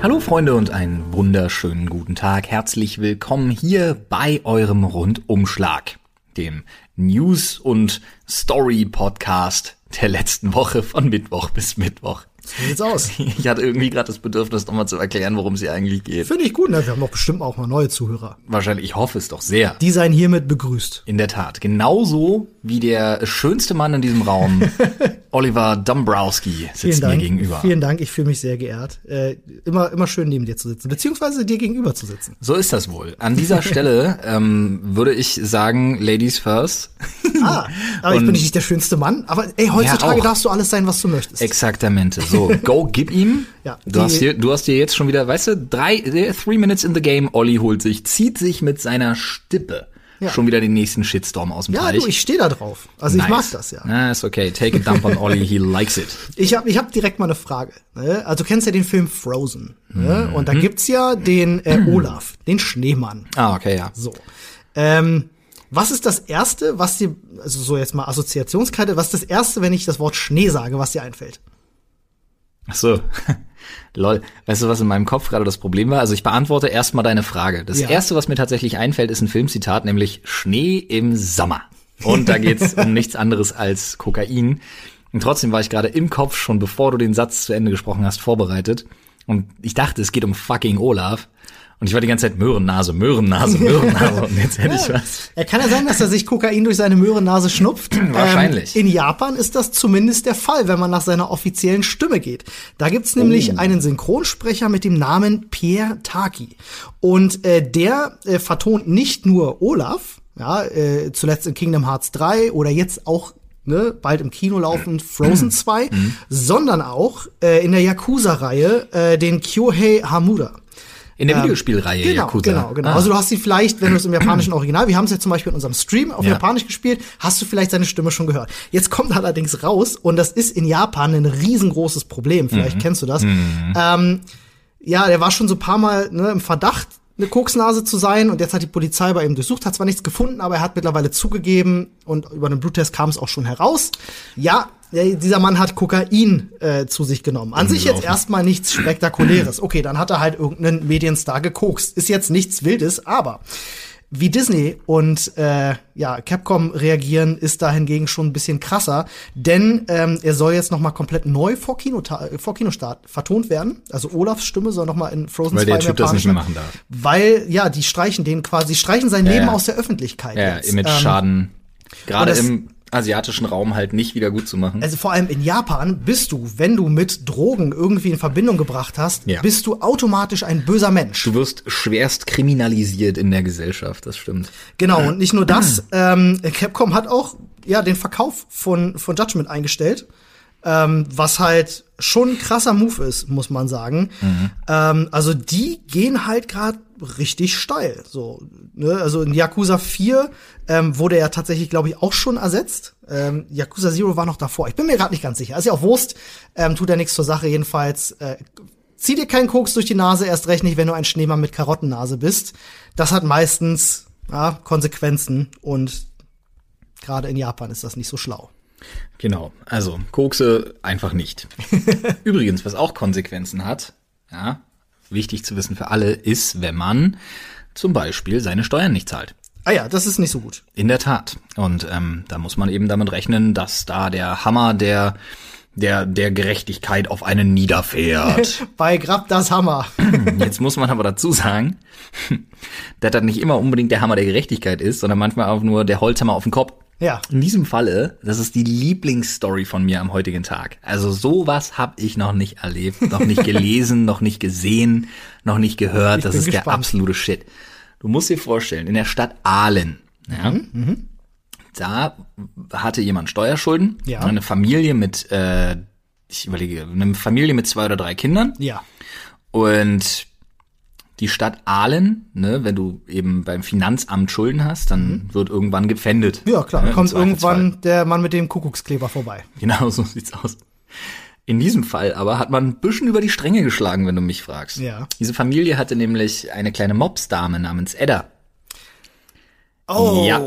Hallo Freunde und einen wunderschönen guten Tag. Herzlich willkommen hier bei eurem Rundumschlag, dem News- und Story-Podcast der letzten Woche von Mittwoch bis Mittwoch. So sieht's aus. Ich hatte irgendwie gerade das Bedürfnis, nochmal zu erklären, worum es hier eigentlich geht. Finde ich gut, ne? Wir haben doch bestimmt auch mal neue Zuhörer. Wahrscheinlich, ich hoffe es doch sehr. Die seien hiermit begrüßt. In der Tat. Genauso wie der schönste Mann in diesem Raum, Oliver Dombrowski, sitzt mir gegenüber. Vielen Dank, ich fühle mich sehr geehrt. Äh, immer, immer schön neben dir zu sitzen, beziehungsweise dir gegenüber zu sitzen. So ist das wohl. An dieser Stelle ähm, würde ich sagen, Ladies first. Ah, aber ich Und- bin nicht der schönste Mann. Aber ey, heutzutage Ja, darfst du alles sein, was du möchtest. Exaktamente. So, go, gib ihm. Ja, du, hast hier, du hast hier jetzt schon wieder, weißt du, drei, äh, three minutes in the game. Olli holt sich, zieht sich mit seiner Stippe Ja. schon wieder den nächsten Shitstorm aus dem ja, Teich. du, ich stehe da drauf. Also ich Nice. mag das ja. Na, ist okay. Take a dump on Olli, he likes it. Ich habe ich hab direkt mal eine Frage. Ne? Also du kennst ja den Film Frozen. Ne? Mhm. Und da gibt's ja den äh, Olaf, den Schneemann. Ah, okay, ja. So. Ähm, was ist das erste, was dir, also so jetzt mal Assoziationskarte, was ist das erste, wenn ich das Wort Schnee sage, was dir einfällt? Ach so. Lol. Weißt du, was in meinem Kopf gerade das Problem war? Also ich beantworte erstmal deine Frage. Das Ja. erste, was mir tatsächlich einfällt, ist ein Filmzitat, nämlich Schnee im Sommer. Und da geht's um nichts anderes als Kokain. Und trotzdem war ich gerade im Kopf schon, bevor du den Satz zu Ende gesprochen hast, vorbereitet. Und ich dachte, es geht um fucking Olaf. Und ich war die ganze Zeit Möhrennase, Möhrennase, Möhrennase. Und jetzt hätte ich was. Er kann ja sein, dass er sich Kokain durch seine Möhrennase schnupft. Wahrscheinlich. Ähm, in Japan ist das zumindest der Fall, wenn man nach seiner offiziellen Stimme geht. Da gibt's nämlich Oh. einen Synchronsprecher mit dem Namen Pierre Taki. Und äh, der äh, vertont nicht nur Olaf, ja, äh, zuletzt in Kingdom Hearts 3 oder jetzt auch ne, bald im Kino laufend Frozen 2, sondern auch äh, in der Yakuza-Reihe äh, den Kyohei Hamura. In der Videospielreihe Genau, Yakuza. genau, genau. Ah. Also du hast sie vielleicht, wenn du es im japanischen Original, wir haben es ja zum Beispiel in unserem Stream auf Ja. Japanisch gespielt, hast du vielleicht seine Stimme schon gehört. Jetzt kommt allerdings raus, und das ist in Japan ein riesengroßes Problem, vielleicht Mhm. kennst du das. Ähm, ja, der war schon so ein paar Mal ne, im Verdacht, eine Koksnase zu sein und jetzt hat die Polizei bei ihm durchsucht, hat zwar nichts gefunden, aber er hat mittlerweile zugegeben und über den Bluttest kam es auch schon heraus. Ja, dieser Mann hat Kokain äh, zu sich genommen. An sich jetzt erstmal nichts Spektakuläres. Okay, dann hat er halt irgendeinen Medienstar gekokst. Ist jetzt nichts Wildes, aber wie Disney und äh, ja Capcom reagieren, ist da hingegen schon ein bisschen krasser, denn ähm, er soll jetzt noch mal komplett neu vor, Kinota vor Kinostart vertont werden. Also Olafs Stimme soll noch mal in Frozen Weil 2 der Typ das nicht mehr machen darf. Weil ja, die streichen den quasi, die streichen sein Ja, Leben ja. aus der Öffentlichkeit. Ja, jetzt. Ähm, Image-Schaden. Gerade und das- im asiatischen Raum halt nicht wieder gut zu machen. Also vor allem in Japan bist du, wenn du mit Drogen irgendwie in Verbindung gebracht hast, Ja. bist du automatisch ein böser Mensch. Du wirst schwerst kriminalisiert in der Gesellschaft, das stimmt. Genau, und nicht nur das, ähm, Capcom hat auch ja den Verkauf von, von Judgment eingestellt, ähm, was halt schon ein krasser Move ist, muss man sagen. Ähm, also die gehen halt gerade richtig steil. So, ne? Also in Yakuza 4 ähm, wurde er tatsächlich, glaube ich, auch schon ersetzt. Ähm, Yakuza Zero war noch davor. Ich bin mir gerade nicht ganz sicher. Ist ja auch Wurst, ähm, tut ja nichts zur Sache. Jedenfalls äh, zieh dir keinen Koks durch die Nase, erst recht nicht, wenn du ein Schneemann mit Karottennase bist. Das hat meistens ja, Konsequenzen und gerade in Japan ist das nicht so schlau. Genau. Also, Kokse einfach nicht. Übrigens, was auch Konsequenzen hat, ja, wichtig zu wissen für alle, ist, wenn man zum Beispiel seine Steuern nicht zahlt. Ah ja, das ist nicht so gut. In der Tat. Und ähm, da muss man eben damit rechnen, dass da der Hammer der der der Gerechtigkeit auf einen niederfährt. Bei Grab das Hammer. Jetzt muss man aber dazu sagen, dass das nicht immer unbedingt der Hammer der Gerechtigkeit ist, sondern manchmal auch nur der Holzhammer auf den Kopf. Ja. In diesem Falle, das ist die Lieblingsstory von mir am heutigen Tag. Also sowas habe ich noch nicht erlebt, noch nicht gelesen, noch nicht gesehen, noch nicht gehört. Ich das ist der gespannt. absolute Shit. Du musst dir vorstellen, in der Stadt Aalen, ja, Mhm, da hatte jemand Steuerschulden, Ja. eine Familie mit, äh, ich überlege, eine Familie mit zwei oder drei Kindern Ja. und die Stadt Aalen, ne, wenn du eben beim Finanzamt Schulden hast, dann wird irgendwann gepfändet. Mhm. Ja, klar. Ne, kommt irgendwann der Mann mit dem Kuckuckskleber vorbei. Genau, so sieht's aus. In diesem Fall aber hat man ein bisschen über die Stränge geschlagen, wenn du mich fragst. Ja. Diese Familie hatte nämlich eine kleine Mopsdame namens Edda. Oh. Ja.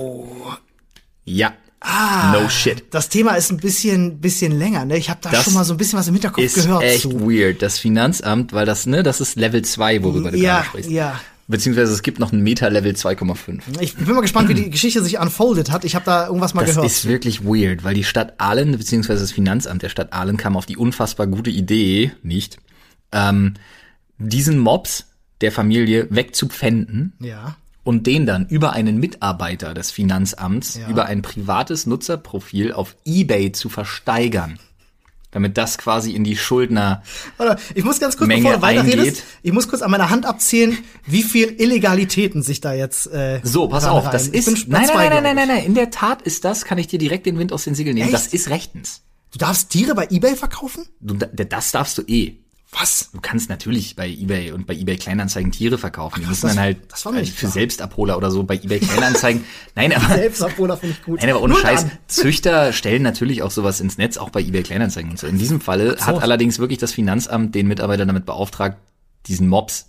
Ja. Ah, no shit. Das Thema ist ein bisschen, bisschen länger, ne? Ich habe da Das schon mal so ein bisschen was im Hinterkopf Ist gehört echt zu. weird. Das Finanzamt, weil das, ne, das ist Level 2, worüber du Ja, gerade sprichst. ja. Beziehungsweise es gibt noch ein Meta-Level 2,5. Ich bin mal gespannt, wie die Geschichte sich unfoldet hat. Ich habe da irgendwas mal Das gehört. ist wirklich weird, weil die Stadt Aalen, beziehungsweise das Finanzamt der Stadt Aalen kam auf die unfassbar gute Idee, nicht, ähm, diesen Mobs der Familie wegzupfänden ja. Und den dann über einen Mitarbeiter des Finanzamts Ja. über ein privates Nutzerprofil auf eBay zu versteigern. Damit das quasi in die Schuldner. Warte, ich muss ganz kurz, Menge bevor du weiterredest, ich muss kurz an meiner Hand abzählen, wie viel Illegalitäten sich da jetzt äh, So, pass auf, reihen. das ist. Nein, nein, nein, nein, nein, nein. In der Tat ist das, kann ich dir direkt den Wind aus den Segeln nehmen. Echt? Das ist rechtens. Du darfst Tiere bei eBay verkaufen? Du, da- das darfst du eh. Was? Du kannst natürlich bei eBay und bei eBay Kleinanzeigen Tiere verkaufen. Die müssen das- dann halt das war mir äh, nicht für klar. Selbstabholer oder so bei eBay Kleinanzeigen. Nein, aber Selbstabholer finde ich gut. Nein, aber ohne Nur Scheiß. dann. Züchter stellen natürlich auch sowas ins Netz, auch bei eBay Kleinanzeigen und so. In diesem Falle hat allerdings wirklich das Finanzamt den Mitarbeiter damit beauftragt, diesen Mops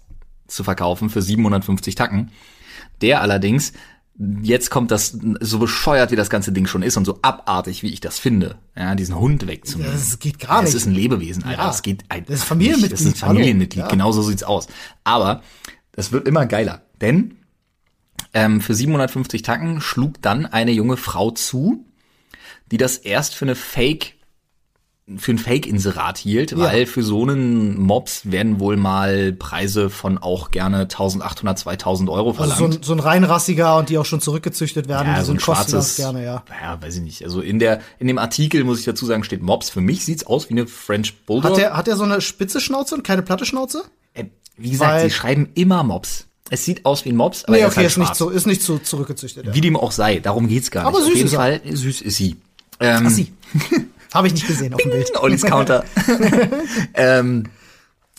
zu verkaufen für 750 Tacken. Der allerdings, jetzt kommt das, so bescheuert wie das ganze Ding schon ist und so abartig wie ich das finde, ja, diesen Hund wegzunehmen. Das geht gar Es nicht. ist ein Lebewesen, Alter. Ja. Das geht ein, Das ist Familienmitglied, Das ist ein. Familienmitglied. Ja. Genau so sieht's aus. Aber das wird immer geiler, denn ähm, für 750 Tacken schlug dann eine junge Frau zu, die das erst für eine Fake für ein Fake-Inserat hielt, weil für so einen Mops werden wohl mal Preise von auch gerne 1800, 2000 Euro Also verlangt. so ein, so ein reinrassiger und die auch schon zurückgezüchtet werden, Ja, die so ein schwarzes, gerne, ja. ja, weiß ich nicht. Also in der, in dem Artikel muss ich dazu sagen, steht Mops. Für mich sieht's aus wie eine French Bulldog. Hat der, hat der so eine spitze Schnauze und keine platte Schnauze? Äh, wie gesagt, Weil- sie schreiben immer Mops. Es sieht aus wie ein Mops, aber Nee, okay, ist ist halt nicht schwarz. so, ist nicht so zurückgezüchtet. Ja. Wie dem auch sei, darum geht's gar Aber nicht. süß Auf jeden ist. Fall, süß ist sie. Ähm, Sie. Habe ich nicht gesehen auf dem Bild. Ollis Counter. ähm,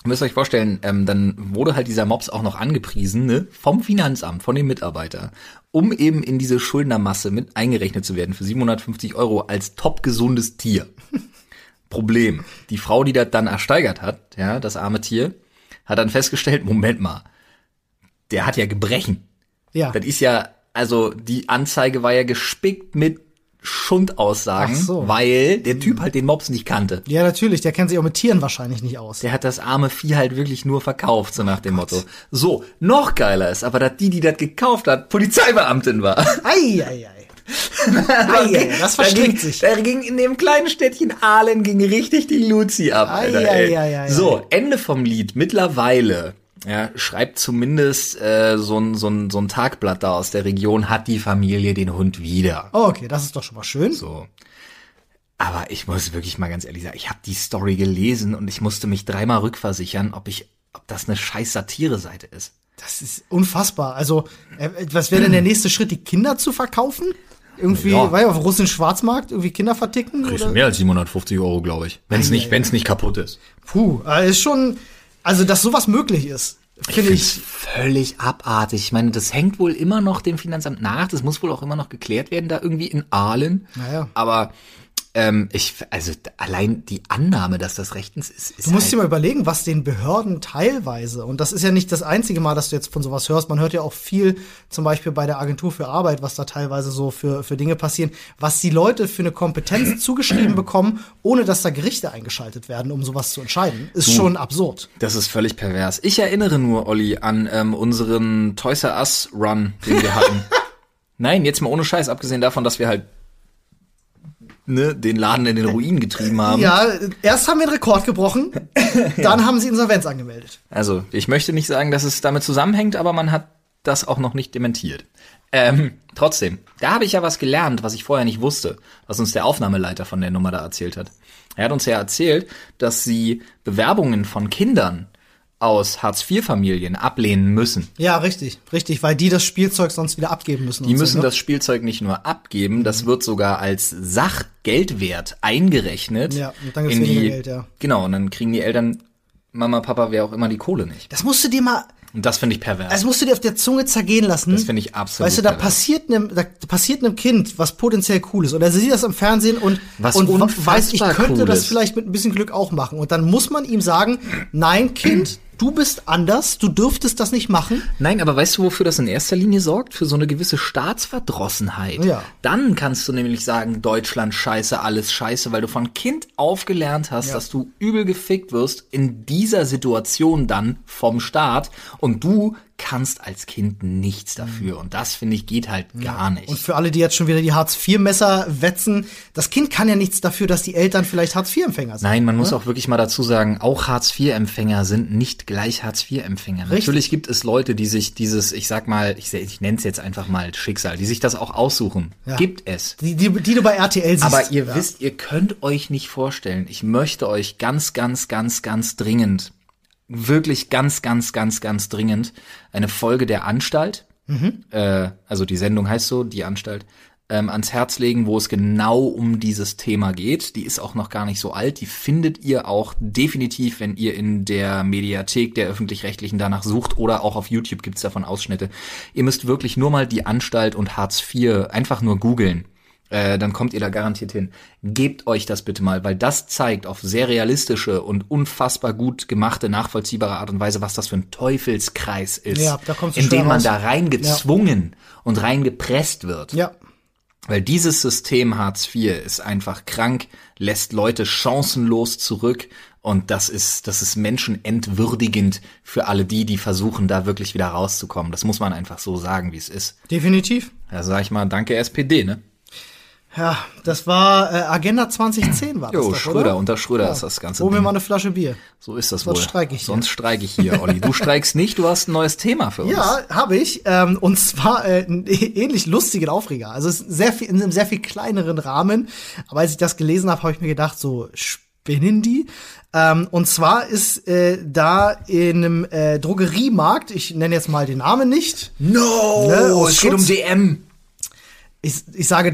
müsst ihr euch vorstellen, ähm, dann wurde halt dieser Mops auch noch angepriesen ne, vom Finanzamt, von dem Mitarbeiter, um eben in diese Schuldnermasse mit eingerechnet zu werden für 750 Euro als topgesundes Tier. Problem, die Frau, die das dann ersteigert hat, ja, das arme Tier, hat dann festgestellt, Moment mal, der hat ja Gebrechen. Ja. Das ist ja, also die Anzeige war ja gespickt mit Schundaussagen, so. weil der Typ halt den Mops nicht kannte. Ja, natürlich, der kennt sich auch mit Tieren wahrscheinlich nicht aus. Der hat das arme Vieh halt wirklich nur verkauft, so nach dem Motto. So, noch geiler ist aber, dass die, die das gekauft hat, Polizeibeamtin war. Ei, ei, ei. ei, ei, das verstrickt sich. Da ging in dem kleinen Städtchen Aalen ging richtig die Luzi ab. Alter, ei, ei, ei, so, Ende vom Lied. Mittlerweile ja, schreibt zumindest äh, so, ein, so, ein, so ein Tagblatt da aus der Region, hat die Familie den Hund wieder. Oh, okay, das ist doch schon mal schön. So. Aber ich muss wirklich mal ganz ehrlich sagen, ich habe die Story gelesen und ich musste mich dreimal rückversichern, ob ich, ob das eine scheiß Satire-Seite ist. Das ist unfassbar. Also, äh, was wäre denn der nächste Schritt, die Kinder zu verkaufen? Irgendwie, Ja. weil auf russischen Schwarzmarkt irgendwie Kinder verticken? Kriegst du Oder? mehr als 750 Euro, glaube ich. Wenn es nicht, wenn es nicht kaputt ist. Puh, äh, ist schon, also, dass sowas möglich ist, finde Find's ich. völlig abartig. Ich meine, das hängt wohl immer noch dem Finanzamt nach. Das muss wohl auch immer noch geklärt werden, da irgendwie in Aalen. Naja. Aber ähm, ich, also allein die Annahme, dass das rechtens ist, ist Du musst halt, dir mal überlegen, was den Behörden teilweise, und das ist ja nicht das einzige Mal, dass du jetzt von sowas hörst, man hört ja auch viel, zum Beispiel bei der Agentur für Arbeit, was da teilweise so für, für Dinge passieren, was die Leute für eine Kompetenz zugeschrieben bekommen, ohne dass da Gerichte eingeschaltet werden, um sowas zu entscheiden, ist schon absurd. Das ist völlig pervers. Ich erinnere nur, Olli, an ähm, unseren Toys R Us Run, den wir hatten. Nein, jetzt mal ohne Scheiß, abgesehen davon, dass wir halt ne, den Laden in den Ruin getrieben haben. Ja, erst haben wir einen Rekord gebrochen, dann haben sie Insolvenz angemeldet. Also, ich möchte nicht sagen, dass es damit zusammenhängt, aber man hat das auch noch nicht dementiert. Ähm, trotzdem, da habe ich ja was gelernt, was ich vorher nicht wusste, was uns der Aufnahmeleiter von der Nummer da erzählt hat. Er hat uns ja erzählt, dass sie Bewerbungen von Kindern aus Hartz-IV-Familien ablehnen müssen. Ja, richtig, richtig, weil die das Spielzeug sonst wieder abgeben müssen. Die müssen so, ne? das Spielzeug nicht nur abgeben, das wird sogar als Sachgeldwert eingerechnet. Ja, und dann gibt's die, Geld, ja. Genau, und dann kriegen die Eltern, Mama, Papa, wer auch immer, die Kohle nicht. Das musst du dir mal, Und das finde ich pervers. das musst du dir auf der Zunge zergehen lassen. Das finde ich absolut Weißt du, da pervers. passiert einem, da passiert einem Kind, was potenziell cool ist. Oder sie sieht das im Fernsehen und, Was und weiß, ich könnte cool das vielleicht mit ein bisschen Glück auch machen. Und dann muss man ihm sagen, nein, Kind, du bist anders, du dürftest das nicht machen. Nein, aber weißt du, wofür das in erster Linie sorgt? Für so eine gewisse Staatsverdrossenheit. Ja. Dann kannst du nämlich sagen, Deutschland scheiße, alles scheiße, weil du von Kind auf gelernt hast, Ja. dass du übel gefickt wirst in dieser Situation dann vom Staat und du kannst als Kind nichts dafür. Und das, finde ich, geht halt gar nicht. Und für alle, die jetzt schon wieder die Hartz-IV-Messer wetzen, das Kind kann ja nichts dafür, dass die Eltern vielleicht Hartz-IV-Empfänger sind. Nein, man muss auch wirklich mal dazu sagen, auch Hartz-IV-Empfänger sind nicht gleich Hartz-IV-Empfänger. Natürlich gibt es Leute, die sich dieses, ich sag mal, ich, ich nenne es jetzt einfach mal Schicksal, die sich das auch aussuchen. Ja. Gibt es. Die, die, die du bei RTL siehst. Aber ihr ja. wisst, ihr könnt euch nicht vorstellen, ich möchte euch ganz, ganz, ganz, ganz dringend, wirklich ganz, ganz, ganz, ganz dringend eine Folge der Anstalt, äh, also die Sendung heißt so, die Anstalt, ähm, ans Herz legen, wo es genau um dieses Thema geht. Die ist auch noch gar nicht so alt. Die findet ihr auch definitiv, wenn ihr in der Mediathek der öffentlich-rechtlichen danach sucht oder auch auf YouTube gibt's davon Ausschnitte. Ihr müsst wirklich nur mal die Anstalt und Hartz IV einfach nur googeln äh, dann kommt ihr da garantiert hin. Gebt euch das bitte mal, weil das zeigt auf sehr realistische und unfassbar gut gemachte, nachvollziehbare Art und Weise, was das für ein Teufelskreis ist, Ja, da in dem man raus. da reingezwungen und reingepresst wird. Ja. Weil dieses System Hartz IV ist einfach krank, lässt Leute chancenlos zurück und das ist, das ist menschenentwürdigend für alle die, die versuchen, da wirklich wieder rauszukommen. Das muss man einfach so sagen, wie es ist. Definitiv. Da sag ich mal, danke SPD, ne? Ja, das war äh, Agenda 2010 war das Jo, doch, Schröder, oder? unter Schröder ist das Ganze. Hol mir mal eine Flasche Bier. So ist das Sonst wohl. streik ich. Sonst streike ich hier, Olli. Du streikst nicht, du hast ein neues Thema für uns. Ja, habe ich. Ähm, und zwar äh, einen ähnlich lustigen Aufreger. Also es ist sehr viel, in einem sehr viel kleineren Rahmen. Aber als ich das gelesen habe, habe ich mir gedacht, so spinnen die. Ähm, und zwar ist äh, da in einem äh, Drogeriemarkt, ich nenne jetzt mal den Namen nicht. No, Ne, aus es geht um Schutz. DM. Ich, ich sage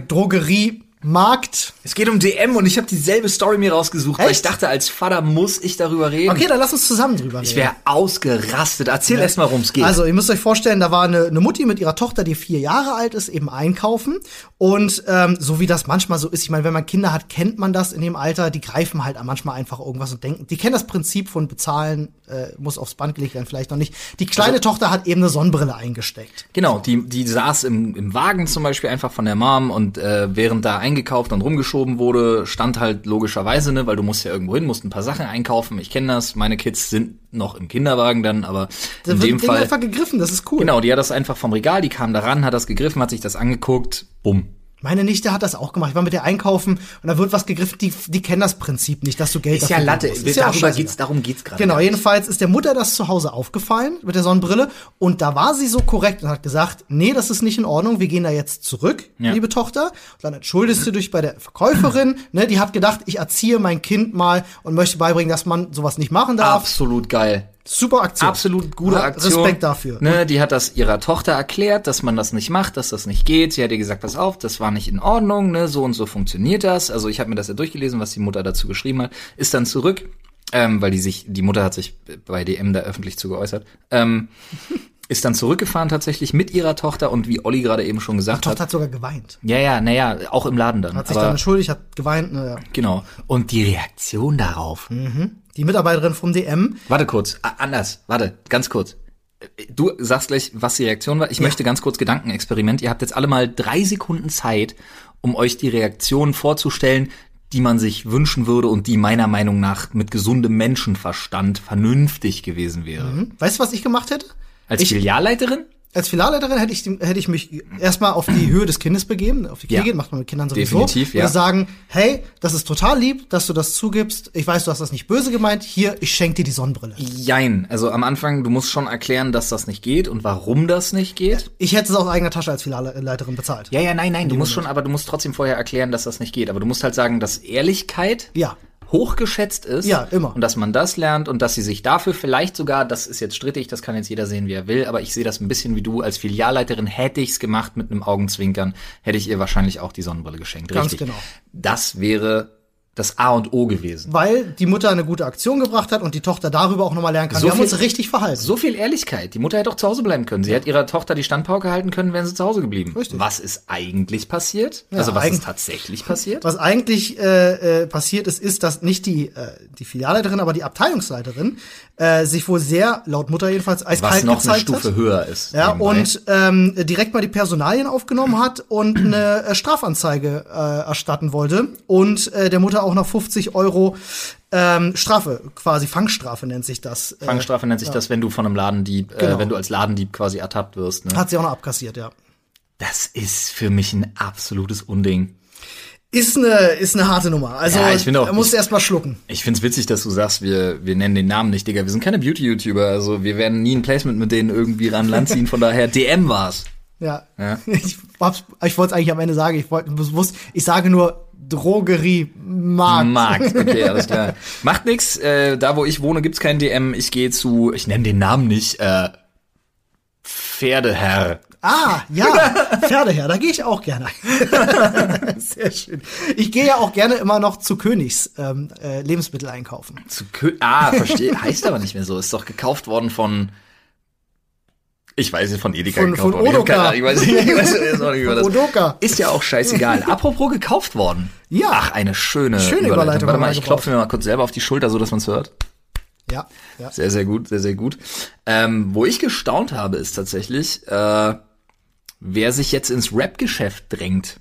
Drogeriemarkt. Es geht um DM und ich habe dieselbe Story mir rausgesucht, weil ich Echt? dachte, als Vater muss ich darüber reden. Okay, dann lass uns zusammen drüber reden. Ich wäre ausgerastet. Erzähl erst mal, worum es geht. Also, ihr müsst euch vorstellen, da war eine, eine Mutti mit ihrer Tochter, die vier Jahre alt ist, eben einkaufen. Und ähm, so wie das manchmal so ist, ich meine, wenn man Kinder hat, kennt man das in dem Alter, die greifen halt manchmal einfach irgendwas und denken, die kennen das Prinzip von bezahlen, äh, muss aufs Band gelegt werden, vielleicht noch nicht. Die kleine Also Tochter hat eben eine Sonnenbrille eingesteckt. Genau, die, die saß im, im Wagen zum Beispiel einfach von der Mom und äh, während da eingekauft und rumgeschoben wurde, stand halt logischerweise, ne, weil du musst ja irgendwo hin, musst ein paar Sachen einkaufen. Ich kenne das, meine Kids sind noch im Kinderwagen dann, aber Da in wird dem Ding Fall. einfach gegriffen, das ist cool. Genau, die hat das einfach vom Regal, die kam da ran, hat das gegriffen, hat sich das angeguckt, bumm. Meine Nichte hat das auch gemacht. Ich war mit der einkaufen und da wird was gegriffen, die, die kennen das Prinzip nicht, dass du Geld Ist ja dafür Latte, geben musst. Ist ja auch darüber geht's, darum geht's gerade. Genau, jedenfalls ist der Mutter das zu Hause aufgefallen mit der Sonnenbrille und da war sie so korrekt und hat gesagt, nee, das ist nicht in Ordnung, wir gehen da jetzt zurück, Ja. liebe Tochter. Und dann entschuldigst du dich bei der Verkäuferin, ne, die hat gedacht, ich erziehe mein Kind mal und möchte beibringen, dass man sowas nicht machen darf. Absolut geil. Super Aktion. Absolut gute Ja, Aktion. Respekt dafür. Ne, die hat das ihrer Tochter erklärt, dass man das nicht macht, dass das nicht geht. Sie hat ihr gesagt, pass auf, das war nicht in Ordnung, ne, so und so funktioniert das. Also ich habe mir das ja durchgelesen, was die Mutter dazu geschrieben hat. Ist dann zurück, ähm, weil die sich, die Mutter hat sich bei DM da öffentlich zu geäußert. Ähm, ist dann zurückgefahren tatsächlich mit ihrer Tochter und wie Olli gerade eben schon gesagt Die Tochter hat. hat sogar geweint. Ja, ja, naja, auch im Laden dann. Hat sich dann entschuldigt, hat geweint. Naja. genau. Und die Reaktion darauf. Die Mitarbeiterin vom DM, Warte kurz, anders, warte, ganz kurz. Du sagst gleich, was die Reaktion war. Ich möchte ganz kurz Gedankenexperiment. Ihr habt jetzt alle mal drei Sekunden Zeit, um euch die Reaktion vorzustellen, die man sich wünschen würde und die meiner Meinung nach mit gesundem Menschenverstand vernünftig gewesen wäre. weißt du, was ich gemacht hätte? Als ich, Filialleiterin? Als Filialleiterin hätte ich, hätte ich mich erstmal auf die Höhe des Kindes begeben, auf die Knie Ja. gehen, macht man mit Kindern sowieso. Definitiv, ja. Würde sagen, hey, das ist total lieb, dass du das zugibst. Ich weiß, du hast das nicht böse gemeint. Hier, ich schenke dir die Sonnenbrille. Jein. Also am Anfang, du musst schon erklären, dass das nicht geht und warum das nicht geht. Ich hätte es aus eigener Tasche als Filialleiterin bezahlt. Ja, ja, nein, nein, du musst schon, aber du musst trotzdem vorher erklären, dass das nicht geht. Aber du musst halt sagen, dass Ehrlichkeit Ja. Hochgeschätzt ist. Ja, immer. Und dass man das lernt und dass sie sich dafür vielleicht sogar, das ist jetzt strittig, das kann jetzt jeder sehen, wie er will, aber ich sehe das ein bisschen wie du. Als Filialleiterin hätte ich's gemacht mit einem Augenzwinkern, hätte ich ihr wahrscheinlich auch die Sonnenbrille geschenkt. Ganz Richtig. genau. Das wäre das A und O gewesen. Weil die Mutter eine gute Aktion gebracht hat und die Tochter darüber auch nochmal lernen kann. So wir haben viel- uns richtig verhalten. So viel Ehrlichkeit. Die Mutter hätte auch zu Hause bleiben können. Sie hätte ihrer Tochter die Standpauke halten können, wären sie zu Hause geblieben. Richtig. Was ist eigentlich passiert? Ja, also was ist tatsächlich passiert? Was eigentlich äh, äh, passiert ist, ist, dass nicht die, äh, die Filialleiterin, aber die Abteilungsleiterin äh, sich wohl sehr, laut Mutter jedenfalls, eiskalt Was noch eine Stufe hat. höher ist. Ja, nebenbei. und ähm, direkt mal die Personalien aufgenommen hat und eine äh, Strafanzeige äh, erstatten wollte und äh, der Mutter auch noch 50 Euro ähm, Strafe, quasi Fangstrafe nennt sich das. Äh, Fangstrafe nennt sich das, wenn du von einem Ladendieb, Genau. äh, wenn du als Ladendieb quasi ertappt wirst. Ne? hat sie auch noch abkassiert, ja. Das ist für mich ein absolutes Unding. Ist eine, ist eine harte Nummer. Also, Ja, ich finde auch- er musste ich- erst mal schlucken. Ich find's witzig, dass du sagst, wir, wir nennen den Namen nicht, Digga. Wir sind keine Beauty-YouTuber, also wir werden nie ein Placement mit denen irgendwie ran Land ziehen, von daher DM war's. Ja. Ja. Ich, ich wollte es eigentlich am Ende sagen. Ich wollte bewusst, ich sage nur Drogeriemarkt. Markt, okay, alles klar. Macht nix, äh, da wo ich wohne, gibt's keinen DM. Ich gehe zu, ich nenne den Namen nicht, äh, Pferdeherr. Ah, ja, Pferdeherr, da gehe ich auch gerne. Sehr schön. Ich gehe ja auch gerne immer noch zu Königs ähm, äh, Lebensmittel einkaufen. Zu Kö ah, verstehe. heißt aber nicht mehr so. Ist doch gekauft worden von. Ich weiß nicht, von Edeka Von- gekauft von worden. Odoka. Ich weiß nicht, ich weiß jetzt auch nicht, man das. Odoka. Ist ja auch scheißegal. Apropos gekauft worden. Ja. Ach, eine schöne, Schöne Überleitung Warte haben wir mal, ich klopfe mir mal kurz selber auf die Schulter, so dass man's hört. Ja, ja. Sehr, sehr gut, sehr, sehr gut. Ähm, wo ich gestaunt habe, ist tatsächlich, äh, wer sich jetzt ins Rap-Geschäft drängt.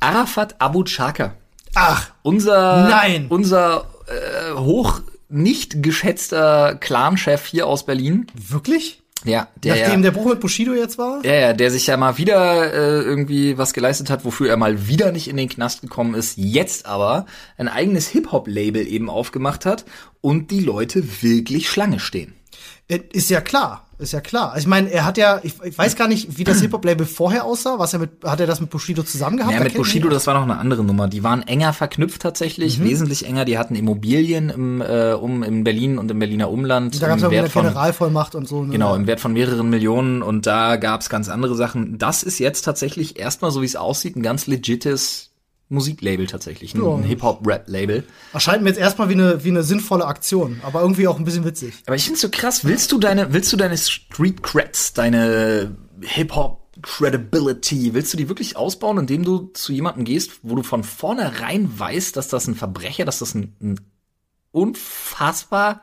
Arafat Abu Chaka. Ach, Unser, Nein. unser äh, hoch nicht geschätzter Clan-Chef hier aus Berlin. wirklich? Ja, der Nachdem der Bruch mit Bushido jetzt war? ja, ja, der sich ja mal wieder äh, irgendwie was geleistet hat, wofür er mal wieder nicht in den Knast gekommen ist, jetzt aber ein eigenes Hip-Hop-Label eben aufgemacht hat und die Leute wirklich Schlange stehen. Ist ja klar, ist ja klar. Ich meine, er hat ja, ich, ich weiß gar nicht, wie das Hip-Hop-Label vorher aussah. Was er mit, hat er das mit Bushido zusammen gehabt? Ja, Da mit Bushido, das war noch eine andere Nummer. Die waren enger verknüpft tatsächlich, Mhm. wesentlich enger. Die hatten Immobilien im, äh, um in Berlin und im Berliner Umland. Da gab es Wert von- Generalvollmacht und so. Ne? Genau, im Wert von mehreren Millionen und da gab's ganz andere Sachen. Das ist jetzt tatsächlich erstmal, so wie es aussieht, ein ganz legites Musiklabel tatsächlich, ein, Ja. ein Hip-Hop-Rap-Label. Erscheint mir jetzt erstmal wie eine, wie eine sinnvolle Aktion, aber irgendwie auch ein bisschen witzig. Aber ich find's so krass, willst du deine, willst du deine Street Creds, deine Hip-Hop Credibility, willst du die wirklich ausbauen, indem du zu jemandem gehst, wo du von vornherein weißt, dass das ein Verbrecher, dass das ein, ein unfassbar,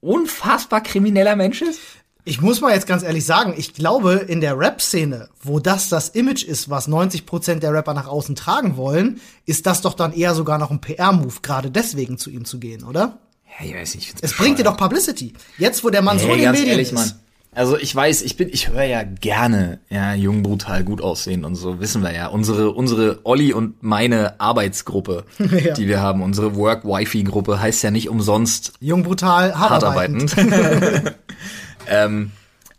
unfassbar krimineller Mensch ist? Ich muss mal jetzt ganz ehrlich sagen, ich glaube, in der Rap-Szene, wo das das Image ist, was 90% der Rapper nach außen tragen wollen, ist das doch dann eher sogar noch ein PR-Move, gerade deswegen zu ihm zu gehen, oder? Ja, ich weiß nicht, ich Es bringt dir doch Publicity. Jetzt, wo der Mann so in Hey, den Medien ehrlich, ist. Mann. Also ich weiß, ich bin, ich höre ja gerne, ja, jung, brutal, gut aussehen und so, wissen wir ja. Unsere, unsere Olli und meine Arbeitsgruppe, Ja. die wir haben, unsere Work-Wifi-Gruppe heißt ja nicht umsonst Jung, brutal, hart, hart arbeitend. ähm,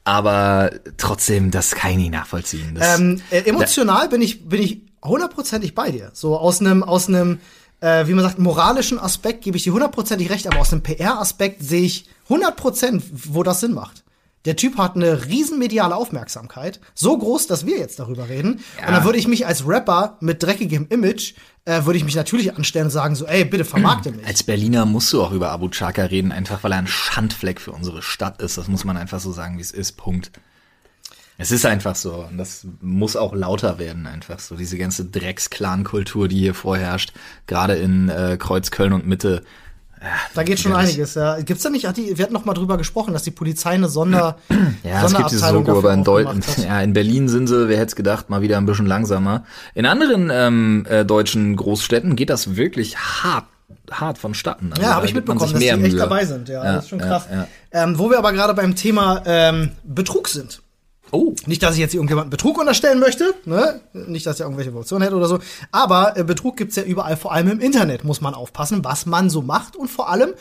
aber trotzdem, das kann ich nicht nachvollziehen. Das, Ähm, äh, emotional bin ich, bin ich hundertprozentig bei dir. So aus einem, aus einem, äh, wie man sagt, moralischen Aspekt gebe ich dir hundertprozentig recht, aber aus einem PR-Aspekt sehe ich hundertprozent, wo das Sinn macht. Der Typ hat eine riesen mediale Aufmerksamkeit, so groß, dass wir jetzt darüber reden. Ja. Und dann würde ich mich als Rapper mit dreckigem Image, äh, würde ich mich natürlich anstellen und sagen so, ey, bitte vermarkte mich. Als Berliner musst du auch über Abu Chaka reden, einfach weil er ein Schandfleck für unsere Stadt ist. Das muss man einfach so sagen, wie es ist. Punkt. Es ist einfach so. Und das muss auch lauter werden, einfach so. Diese ganze Drecks-Clan-Kultur, die hier vorherrscht, gerade in äh, Kreuz, Köln und Mitte. Da geht schon einiges. Ja. Gibt's da nicht? Hat die, wir hatten noch mal drüber gesprochen, dass die Polizei eine Sonder Ja, es gibt dieses Logo, aber in, hat. ja, in Berlin sind sie, wer hätte es gedacht, mal wieder ein bisschen langsamer. In anderen ähm, äh, deutschen Großstädten geht das wirklich hart, hart vonstatten. Also Ja, habe ich mitbekommen, dass die echt Mühe. dabei sind. Ja, Ja, das ist schon krass. ja. Ähm, wo wir aber gerade beim Thema ähm, Betrug sind. Oh, Nicht, dass ich jetzt irgendjemanden Betrug unterstellen möchte, ne? Nicht, dass er irgendwelche Informationen hätte oder so. Aber äh, Betrug gibt's ja überall, vor allem im Internet muss man aufpassen, was man so macht und vor allem,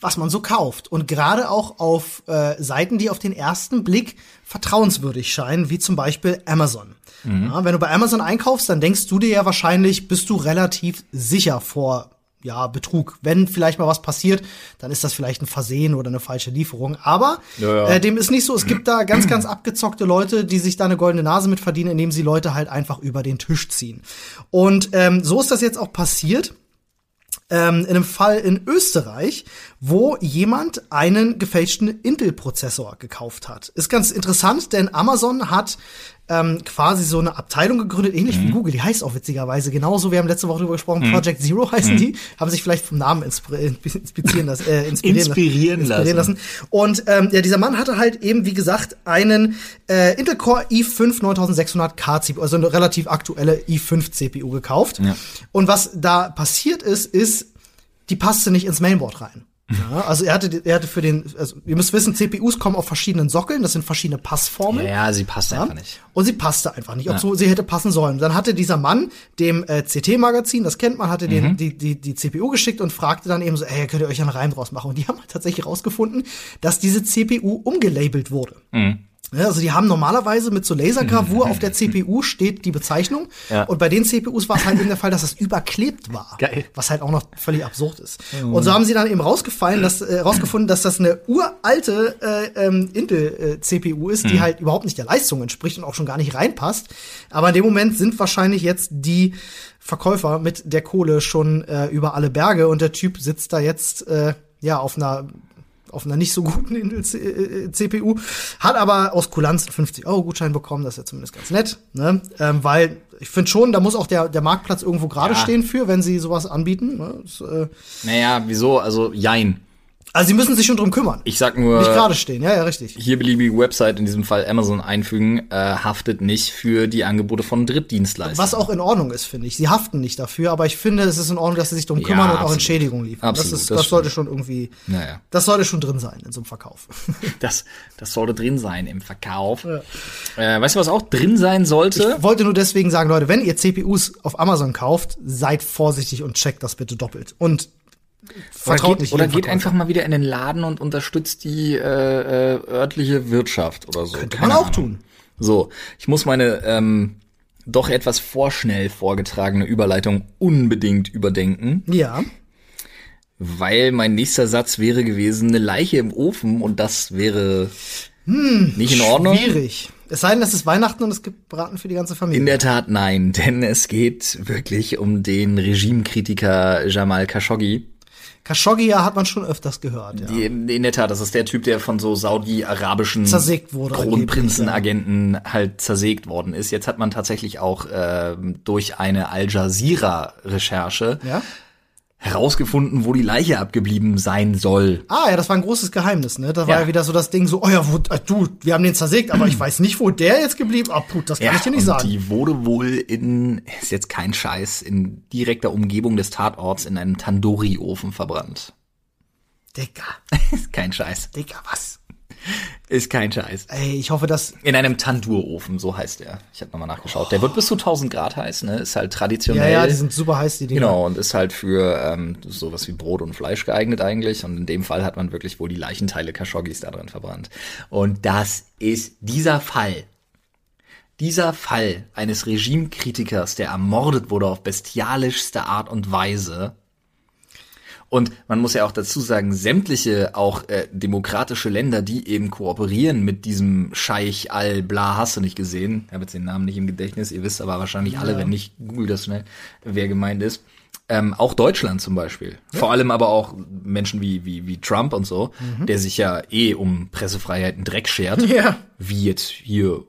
was man so kauft. Und gerade auch auf äh, Seiten, die auf den ersten Blick vertrauenswürdig scheinen, wie zum Beispiel Amazon. Ja, wenn du bei Amazon einkaufst, dann denkst du dir ja wahrscheinlich, bist du relativ sicher vor ja, Betrug. Wenn vielleicht mal was passiert, dann ist das vielleicht ein Versehen oder eine falsche Lieferung. Aber Ja, ja. Äh, dem ist nicht so. Es gibt da ganz, ganz abgezockte Leute, die sich da eine goldene Nase mit verdienen, indem sie Leute halt einfach über den Tisch ziehen. Und ähm, so ist das jetzt auch passiert ähm, in einem Fall in Österreich, wo jemand einen gefälschten Intel-Prozessor gekauft hat. Ist ganz interessant, denn Amazon hat ähm, quasi so eine Abteilung gegründet, ähnlich Mhm. wie Google, die heißt auch witzigerweise genauso. Wir haben letzte Woche drüber gesprochen, Project Zero Mhm. heißen die, haben sich vielleicht vom Namen inspir inspirieren lassen, äh, inspirieren, Inspirieren inspirieren lassen. lassen. Und ähm, ja, dieser Mann hatte halt eben, wie gesagt, einen äh, Intel Core i5 9600K CPU, also eine relativ aktuelle i5 CPU gekauft. Ja. Und was da passiert ist, ist, die passte nicht ins Mainboard rein. Ja, also er hatte, er hatte für den, also ihr müsst wissen, CPUs kommen auf verschiedenen Sockeln, das sind verschiedene Passformen. Ja, ja, sie passt einfach nicht. Und sie passte einfach nicht, obwohl sie hätte passen sollen. Dann hatte dieser Mann dem äh, CT-Magazin, das kennt man, hatte Mhm. den, die, die, die CPU geschickt und fragte dann eben so, ey, könnt ihr euch einen Reim draus machen? Und die haben tatsächlich rausgefunden, dass diese CPU umgelabelt wurde. Mhm. Ja, also die haben normalerweise mit so Lasergravur auf der CPU steht die Bezeichnung. Ja. Und bei den CPUs war es halt eben der Fall, dass das überklebt war. Geil. Was halt auch noch völlig absurd ist. Und so haben sie dann eben rausgefallen, dass, äh, rausgefunden, dass das eine uralte äh, ähm, Intel-CPU ist, die halt überhaupt nicht der Leistung entspricht und auch schon gar nicht reinpasst. Aber in dem Moment sind wahrscheinlich jetzt die Verkäufer mit der Kohle schon äh, über alle Berge und der Typ sitzt da jetzt äh, ja auf einer auf einer nicht so guten Intel-CPU, hat aber aus Kulanz einen 50-Euro-Gutschein bekommen, das ist ja zumindest ganz nett, ne? ähm, weil ich finde schon, da muss auch der, der Marktplatz irgendwo gerade Ja. stehen für, wenn sie sowas anbieten. Ne? Das, äh, Naja, wieso? Also, jein. Also sie müssen sich schon drum kümmern. Ich sag nur, Nicht gerade stehen, ja, ja, richtig. hier beliebige Website, in diesem Fall Amazon einfügen, äh, haftet nicht für die Angebote von Drittdienstleistern. Was auch in Ordnung ist, finde ich. Sie haften nicht dafür, aber ich finde, es ist in Ordnung, dass sie sich drum Ja, kümmern und auch absolut. Entschädigung liefern. Absolut, das ist, das das, sollte schon irgendwie, Naja. das sollte schon drin sein in so einem Verkauf. Das, das sollte drin sein im Verkauf. Äh, weißt du, was auch drin sein sollte? Ich wollte nur deswegen sagen, Leute, wenn ihr CPUs auf Amazon kauft, seid vorsichtig und checkt das bitte doppelt. Und vertraut oder nicht geht, oder geht einfach mal wieder in den Laden und unterstützt die äh, äh, örtliche Wirtschaft oder so. Könnte Keine man auch Ahnung. tun. So, ich muss meine ähm, doch etwas vorschnell vorgetragene Überleitung unbedingt überdenken, Ja. weil mein nächster Satz wäre gewesen, eine Leiche im Ofen und das wäre nicht in Ordnung. Schwierig. Es sei denn, es ist Weihnachten und es gibt Braten für die ganze Familie. In der Tat nein, denn es geht wirklich um den Regimekritiker Jamal Khashoggi. Khashoggi ja hat man schon öfters gehört, ja. Die, in der Tat, das ist der Typ, der von so saudi-arabischen Kronprinzenagenten halt zersägt worden ist. Jetzt hat man tatsächlich auch ähm, durch eine Al Jazeera-Recherche ja. Herausgefunden, wo die Leiche abgeblieben sein soll. Ah, ja, das war ein großes Geheimnis, ne? Da war Ja. ja wieder so das Ding so, oh ja, wo, äh, du, wir haben den zersägt, aber ich weiß nicht, wo der jetzt geblieben Ah, put, das kann ich dir nicht sagen. die wurde wohl in, ist jetzt kein Scheiß, in direkter Umgebung des Tatorts in einem Tandoori-Ofen verbrannt. Ist kein Scheiß. Digga, was? Ist kein Scheiß. Ey, ich hoffe, dass In einem Tandurofen, so heißt der. Ich habe nochmal nachgeschaut. Der wird bis zu 1000 Grad heiß, ne? Ist halt Ja, traditionell. ja, die sind super heiß, die Dinger. Genau, und ist halt für ähm, sowas wie Brot und Fleisch geeignet eigentlich. Und in dem Fall hat man wirklich wohl die Leichenteile Khashoggis da drin verbrannt. Und das ist dieser Fall. Dieser Fall eines Regimekritikers, der ermordet wurde auf bestialischste Art und Weise. Und man muss ja auch dazu sagen, sämtliche auch äh, demokratische Länder, die eben kooperieren mit diesem Scheich al-Bla, hast du nicht gesehen. Ich habe jetzt den Namen nicht im Gedächtnis, ihr wisst aber wahrscheinlich alle, wenn nicht, google das schnell, wer gemeint ist. Ähm, auch Deutschland zum Beispiel. Vor allem aber auch Menschen wie, wie, wie Trump und so, der sich ja eh um Pressefreiheit einen Dreck schert. Ja. Wie jetzt hier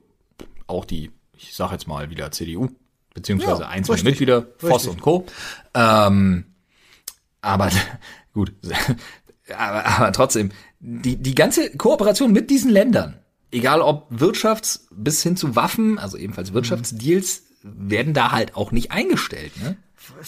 auch die, ich sag jetzt mal wieder CDU, beziehungsweise Ja, einzelne richtig. Mitglieder, Voss Richtig. und Co. Ähm, aber gut, aber, aber trotzdem, die, die ganze Kooperation mit diesen Ländern, egal ob Wirtschafts- bis hin zu Waffen, also ebenfalls Wirtschaftsdeals, werden da halt auch nicht eingestellt. Ne?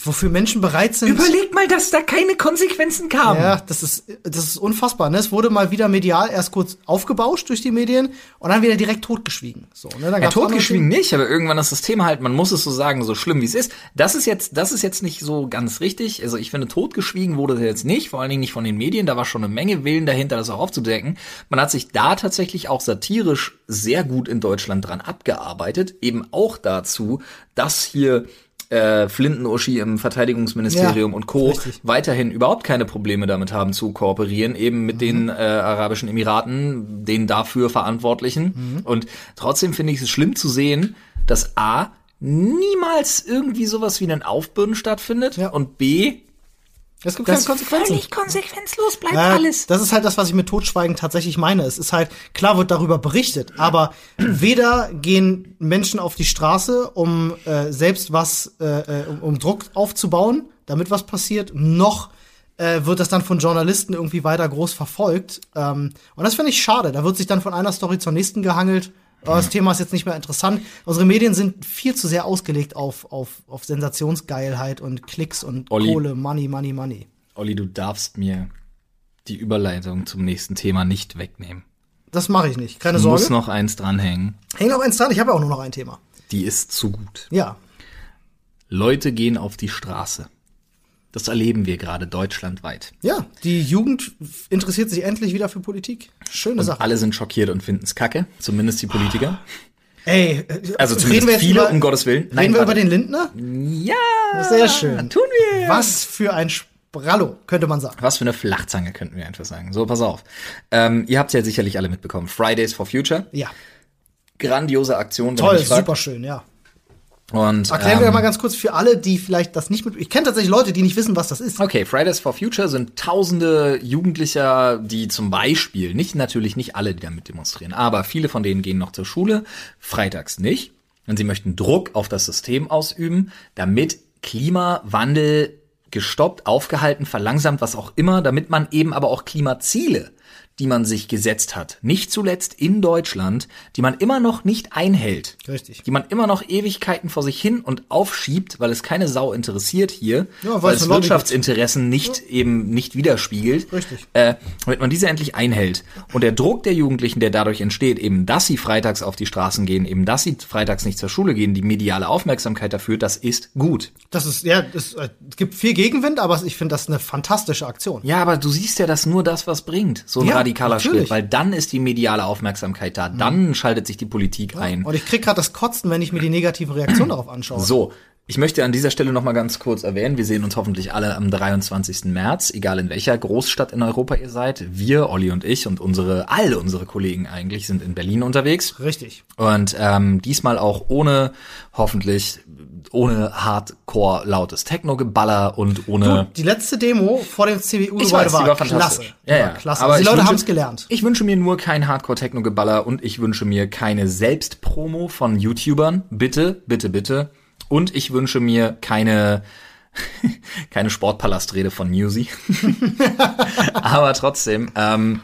Wofür Menschen bereit sind. Überleg mal, dass da keine Konsequenzen kamen. Ja, das ist, das ist unfassbar. Ne? Es wurde mal wieder medial erst kurz aufgebauscht durch die Medien und dann wieder direkt totgeschwiegen. So, ne? Dann Ja, totgeschwiegen nicht, aber irgendwann ist das Thema halt, man muss es so sagen, so schlimm wie es ist. Das ist jetzt, das ist jetzt nicht so ganz richtig. Also ich finde, totgeschwiegen wurde das jetzt nicht, vor allen Dingen nicht von den Medien. Da war schon eine Menge Willen dahinter, das auch aufzudecken. Man hat sich da tatsächlich auch satirisch sehr gut in Deutschland dran abgearbeitet, eben auch dazu, dass hier äh, Flinten-Uschi im Verteidigungsministerium Ja, und Co. richtig. weiterhin überhaupt keine Probleme damit haben zu kooperieren, eben mit den äh, Arabischen Emiraten, den dafür Verantwortlichen. Und trotzdem finde ich es schlimm zu sehen, dass A, niemals irgendwie sowas wie ein Aufbürden stattfindet Ja. und B, Es gibt das keine Konsequenzen. völlig konsequenzlos bleibt Ja, alles. Das ist halt das, was ich mit Totschweigen tatsächlich meine. Es ist halt, klar wird darüber berichtet, aber weder gehen Menschen auf die Straße, um äh, selbst was, äh, äh, um, um Druck aufzubauen, damit was passiert, noch äh, wird das dann von Journalisten irgendwie weiter groß verfolgt. Ähm, und das finde ich schade. Da wird sich dann von einer Story zur nächsten gehangelt. Aber das Thema ist jetzt nicht mehr interessant. Unsere Medien sind viel zu sehr ausgelegt auf, auf, auf Sensationsgeilheit und Klicks und Olli. Kohle, Money, Money, Money. Olli, du darfst mir die Überleitung zum nächsten Thema nicht wegnehmen. Das mache ich nicht. Keine Du Sorge. musst noch eins dranhängen. Häng noch eins dran, ich habe ja auch nur noch ein Thema. Die ist zu gut. Ja. Leute gehen auf die Straße. Das erleben wir gerade deutschlandweit. Ja, die Jugend interessiert sich endlich wieder für Politik. Schöne Und Sache. alle sind schockiert und finden es kacke, zumindest die Politiker. Ey, äh, Also reden zumindest wir jetzt viele, über, um Gottes Willen. Reden wir über den Lindner? Ja, Sehr schön. Tun wir. Was für ein Sprallo, könnte man sagen. Was für eine Flachzange könnten wir einfach sagen. So, pass auf. Ähm, ihr habt ja sicherlich alle mitbekommen. Fridays for Future. Ja, Grandiose Aktion. toll, super schön, ja. Und, Erklären ähm, wir mal ganz kurz für alle, die vielleicht das nicht mit. Ich kenne tatsächlich Leute, die nicht wissen, was das ist. Okay, Fridays for Future sind tausende Jugendlicher, die zum Beispiel, nicht natürlich nicht alle, die damit demonstrieren, aber viele von denen gehen noch zur Schule, freitags nicht. Und sie möchten Druck auf das System ausüben, damit Klimawandel gestoppt, aufgehalten, verlangsamt, was auch immer, damit man eben aber auch Klimaziele, die man sich gesetzt hat, nicht zuletzt in Deutschland, die man immer noch nicht einhält Richtig. die man immer noch Ewigkeiten vor sich hin und aufschiebt, weil es keine Sau interessiert hier, Ja, weil es Wirtschaftsinteressen nicht eben nicht widerspiegelt, Richtig. äh, damit man diese endlich einhält. Und der Druck der Jugendlichen, der dadurch entsteht, eben, dass sie freitags auf die Straßen gehen, eben, dass sie freitags nicht zur Schule gehen, die mediale Aufmerksamkeit dafür, das ist gut. Das ist, ja, es äh, gibt viel Gegenwind, aber ich finde das eine fantastische Aktion. Ja, aber du siehst ja, dass nur das was bringt, so ein Ja, radikaler natürlich. Schritt, weil dann ist die mediale Aufmerksamkeit da, dann schaltet sich die Politik ein. Und ich krieg gerade das Kotzen, wenn ich mir die negative Reaktion darauf anschaue. So, ich möchte an dieser Stelle noch mal ganz kurz erwähnen, wir sehen uns hoffentlich alle am 23. März, egal in welcher Großstadt in Europa ihr seid. Wir, Olli und ich und unsere, alle unsere Kollegen eigentlich sind in Berlin unterwegs. Richtig. Und ähm, diesmal auch ohne, hoffentlich, ohne Hardcore lautes Techno-Geballer und ohne... Die letzte Demo vor dem CBU Ich Gebäude weiß, war, war klasse. Ja, ja. war klasse. Aber die Leute haben es gelernt. Ich wünsche mir nur kein Hardcore-Techno-Geballer und ich wünsche mir keine Selbstpromo von YouTubern. Bitte, bitte, bitte. Und ich wünsche mir keine, keine Sportpalastrede von Newsy. Aber trotzdem, ähm,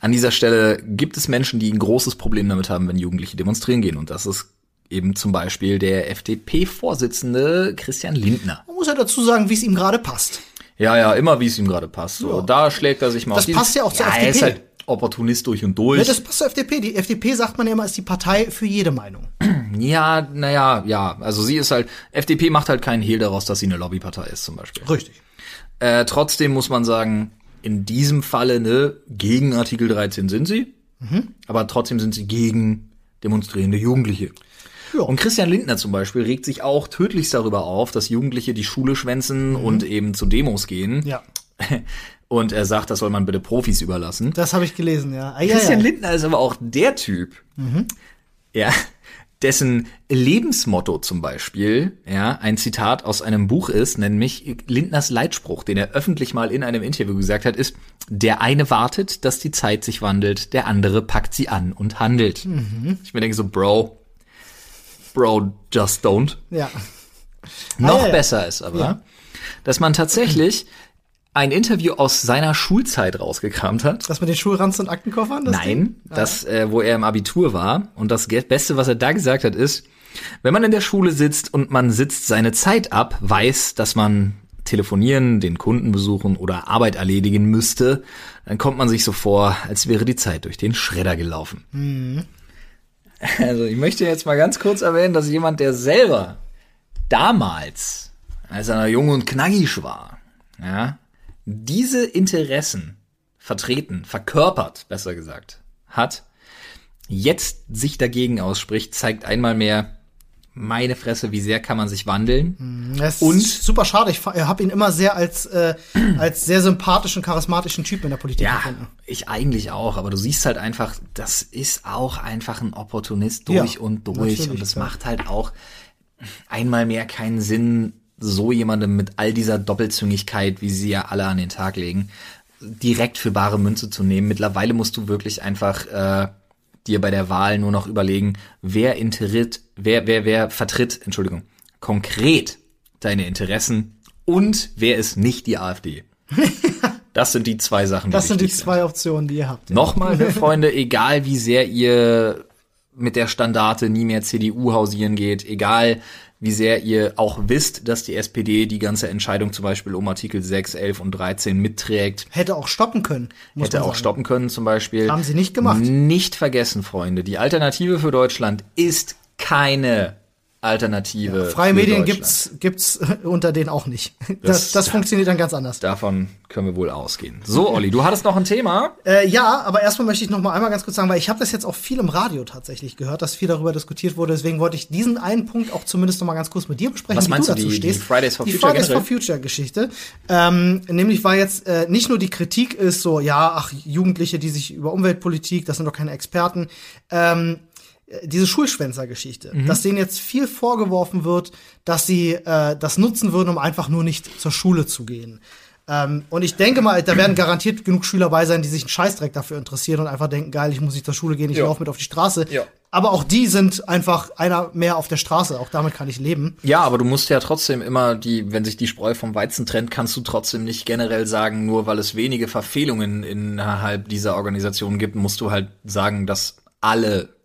an dieser Stelle gibt es Menschen, die ein großes Problem damit haben, wenn Jugendliche demonstrieren gehen. Und das ist eben zum Beispiel der FDP-Vorsitzende Christian Lindner. Man muss ja dazu sagen, wie es ihm gerade passt. Ja, ja, immer wie es ihm gerade passt. So, Ja. Da schlägt er sich mal Das passt ja auch zur ist FDP. halt Opportunist durch und durch. Ja, das passt zur FDP. Die FDP, sagt man ja immer, ist die Partei für jede Meinung. Ja, naja, ja. Also sie ist halt, FDP macht halt keinen Hehl daraus, dass sie eine Lobbypartei ist, zum Beispiel. Richtig. Äh, trotzdem muss man sagen, in diesem Falle, ne, gegen Artikel 13 sind sie, Mhm. aber trotzdem sind sie gegen demonstrierende Jugendliche. Ja. Und Christian Lindner zum Beispiel regt sich auch tödlichst darüber auf, dass Jugendliche die Schule schwänzen und eben zu Demos gehen. Mhm. Ja. Und er sagt, das soll man bitte Profis überlassen. Das habe ich gelesen, ja. Ah, Christian ja. Lindner ist aber auch der Typ, ja, dessen Lebensmotto zum Beispiel, ja, ein Zitat aus einem Buch ist, nämlich Lindners Leitspruch, den er öffentlich mal in einem Interview gesagt hat, ist, der eine wartet, dass die Zeit sich wandelt, der andere packt sie an und handelt. Ich mir denke so, Bro, Bro, just don't. Ja. Noch ja, ja. besser ist aber, dass man tatsächlich ein Interview aus seiner Schulzeit rausgekramt hat. Das mit den Schulranzen und Aktenkoffern? Das Nein, Ding? das, äh, wo er im Abitur war. Und das Beste, was er da gesagt hat, ist, wenn man in der Schule sitzt und man sitzt seine Zeit ab, weiß, dass man telefonieren, den Kunden besuchen oder Arbeit erledigen müsste, dann kommt man sich so vor, als wäre die Zeit durch den Schredder gelaufen. Also ich möchte jetzt mal ganz kurz erwähnen, dass jemand, der selber damals, als er noch jung und knackig war, ja, diese Interessen vertreten, verkörpert, besser gesagt, hat, jetzt sich dagegen ausspricht, zeigt einmal mehr, meine Fresse, wie sehr kann man sich wandeln? Das Und- ist super schade. Ich habe ihn immer sehr als, äh, als sehr sympathischen, charismatischen Typ in der Politik Ja, gefunden. ich eigentlich auch, aber du siehst halt einfach, das ist auch einfach ein Opportunist durch Ja, und durch und das klar. macht halt auch einmal mehr keinen Sinn, so jemandem mit all dieser Doppelzüngigkeit, wie sie ja alle an den Tag legen, direkt für bare Münze zu nehmen. Mittlerweile musst du wirklich einfach äh, dir bei der Wahl nur noch überlegen, wer interiert, wer, wer, wer vertritt, Entschuldigung, konkret deine Interessen und wer ist nicht die AfD. Das sind die zwei Sachen, die Das sind die zwei Optionen, die ihr habt. Nochmal, ne, Freunde, egal wie sehr ihr mit der Standarte nie mehr CDU hausieren geht, egal wie sehr ihr auch wisst, dass die SPD die ganze Entscheidung zum Beispiel um Artikel 6, 11 und 13 mitträgt, Hätte auch stoppen können. Hätte auch stoppen können zum Beispiel. Haben sie nicht gemacht. Nicht vergessen, Freunde, die Alternative für Deutschland ist keine Alternative. Freie für Medien gibt's, gibt's unter denen auch nicht. Das, Das- das, funktioniert dann ganz anders. Davon können wir wohl ausgehen. So, Olli, du hattest noch ein Thema. Äh, ja, aber erstmal möchte ich noch mal einmal ganz kurz sagen, weil ich habe das jetzt auch viel im Radio tatsächlich gehört, dass viel darüber diskutiert wurde. Deswegen wollte ich diesen einen Punkt auch zumindest noch mal ganz kurz mit dir besprechen, Was wie meinst du du, dazu die- stehst. die Fridays for die Future Fridays for? Future Geschichte. Ähm, nämlich war jetzt äh, nicht nur die Kritik ist so, ja, ach Jugendliche, die sich über Umweltpolitik, das sind doch keine Experten. Ähm, äh, diese Schulschwänzer-Geschichte, Mhm. dass denen jetzt viel vorgeworfen wird, dass sie äh, das nutzen würden, um einfach nur nicht zur Schule zu gehen. Ähm, und ich denke mal, da werden garantiert genug Schüler bei sein, die sich einen Scheißdreck dafür interessieren und einfach denken, geil, ich muss nicht zur Schule gehen, ich Ja. laufe mit auf die Straße. Ja. Aber auch die sind einfach einer mehr auf der Straße. Auch damit kann ich leben. Ja, aber du musst ja trotzdem immer die, wenn sich die Spreu vom Weizen trennt, kannst du trotzdem nicht generell sagen, nur weil es wenige Verfehlungen innerhalb dieser Organisation gibt, musst du halt sagen, dass alle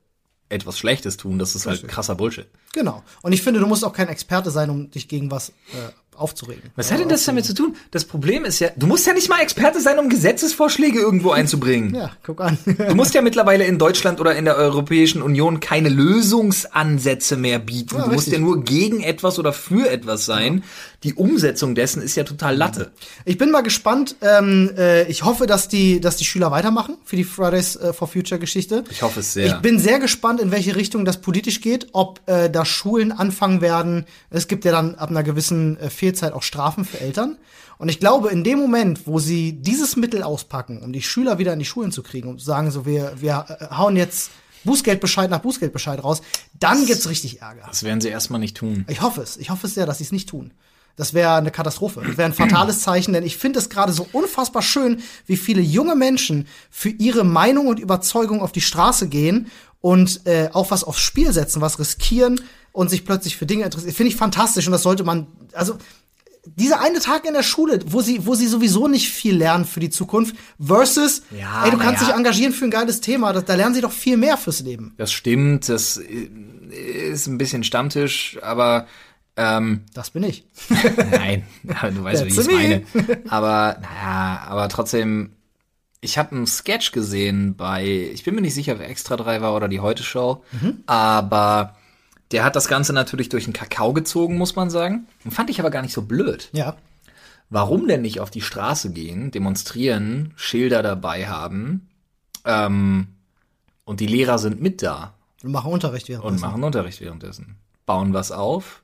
etwas Schlechtes tun. Das ist halt krasser Bullshit. Genau. Und ich finde, du musst auch kein Experte sein, um dich gegen was äh, aufzuregen. Was hat denn das damit zu tun? Das Problem ist ja, du musst ja nicht mal Experte sein, um Gesetzesvorschläge irgendwo einzubringen. Ja, guck an. Du musst ja mittlerweile in Deutschland oder in der Europäischen Union keine Lösungsansätze mehr bieten. Ja, du musst richtig. ja nur gegen etwas oder für etwas sein. Die Umsetzung dessen ist ja total Latte. Ich bin mal gespannt. Ähm, äh, ich hoffe, dass die, dass die Schüler weitermachen für die Fridays äh, for Future Geschichte. Ich hoffe es sehr. Ich bin sehr gespannt, in welche Richtung das politisch geht, ob äh, da Schulen anfangen werden. Es gibt ja dann ab einer gewissen äh, Fehlzeit auch Strafen für Eltern. Und ich glaube, in dem Moment, wo sie dieses Mittel auspacken, um die Schüler wieder in die Schulen zu kriegen und zu sagen, so wir, wir äh, hauen jetzt Bußgeldbescheid nach Bußgeldbescheid raus, dann gibt's richtig Ärger. Das werden sie erstmal nicht tun. Ich hoffe es. Ich hoffe es sehr, dass sie es nicht tun. Das wäre eine Katastrophe. Das wäre ein fatales Zeichen, denn ich finde es gerade so unfassbar schön, wie viele junge Menschen für ihre Meinung und Überzeugung auf die Straße gehen und äh, auch was aufs Spiel setzen, was riskieren und sich plötzlich für Dinge interessieren. Finde ich fantastisch und das sollte man, also dieser eine Tag in der Schule, wo sie, wo sie sowieso nicht viel lernen für die Zukunft, versus, Ja, ey, du kannst ja. dich engagieren für ein geiles Thema, da, da lernen sie doch viel mehr fürs Leben. Das stimmt, das ist ein bisschen Stammtisch, aber ähm, Das bin ich. nein, du weißt, wie ich es me. meine. Aber naja, aber trotzdem, ich habe einen Sketch gesehen bei, ich bin mir nicht sicher, ob Extra 3 war oder die Heute Show, aber der hat das Ganze natürlich durch den Kakao gezogen, muss man sagen. Und fand ich aber gar nicht so blöd. Ja. Warum denn nicht auf die Straße gehen, demonstrieren, Schilder dabei haben ähm, und die Lehrer sind mit da Und machen Unterricht während und machen Unterricht währenddessen. Bauen was auf.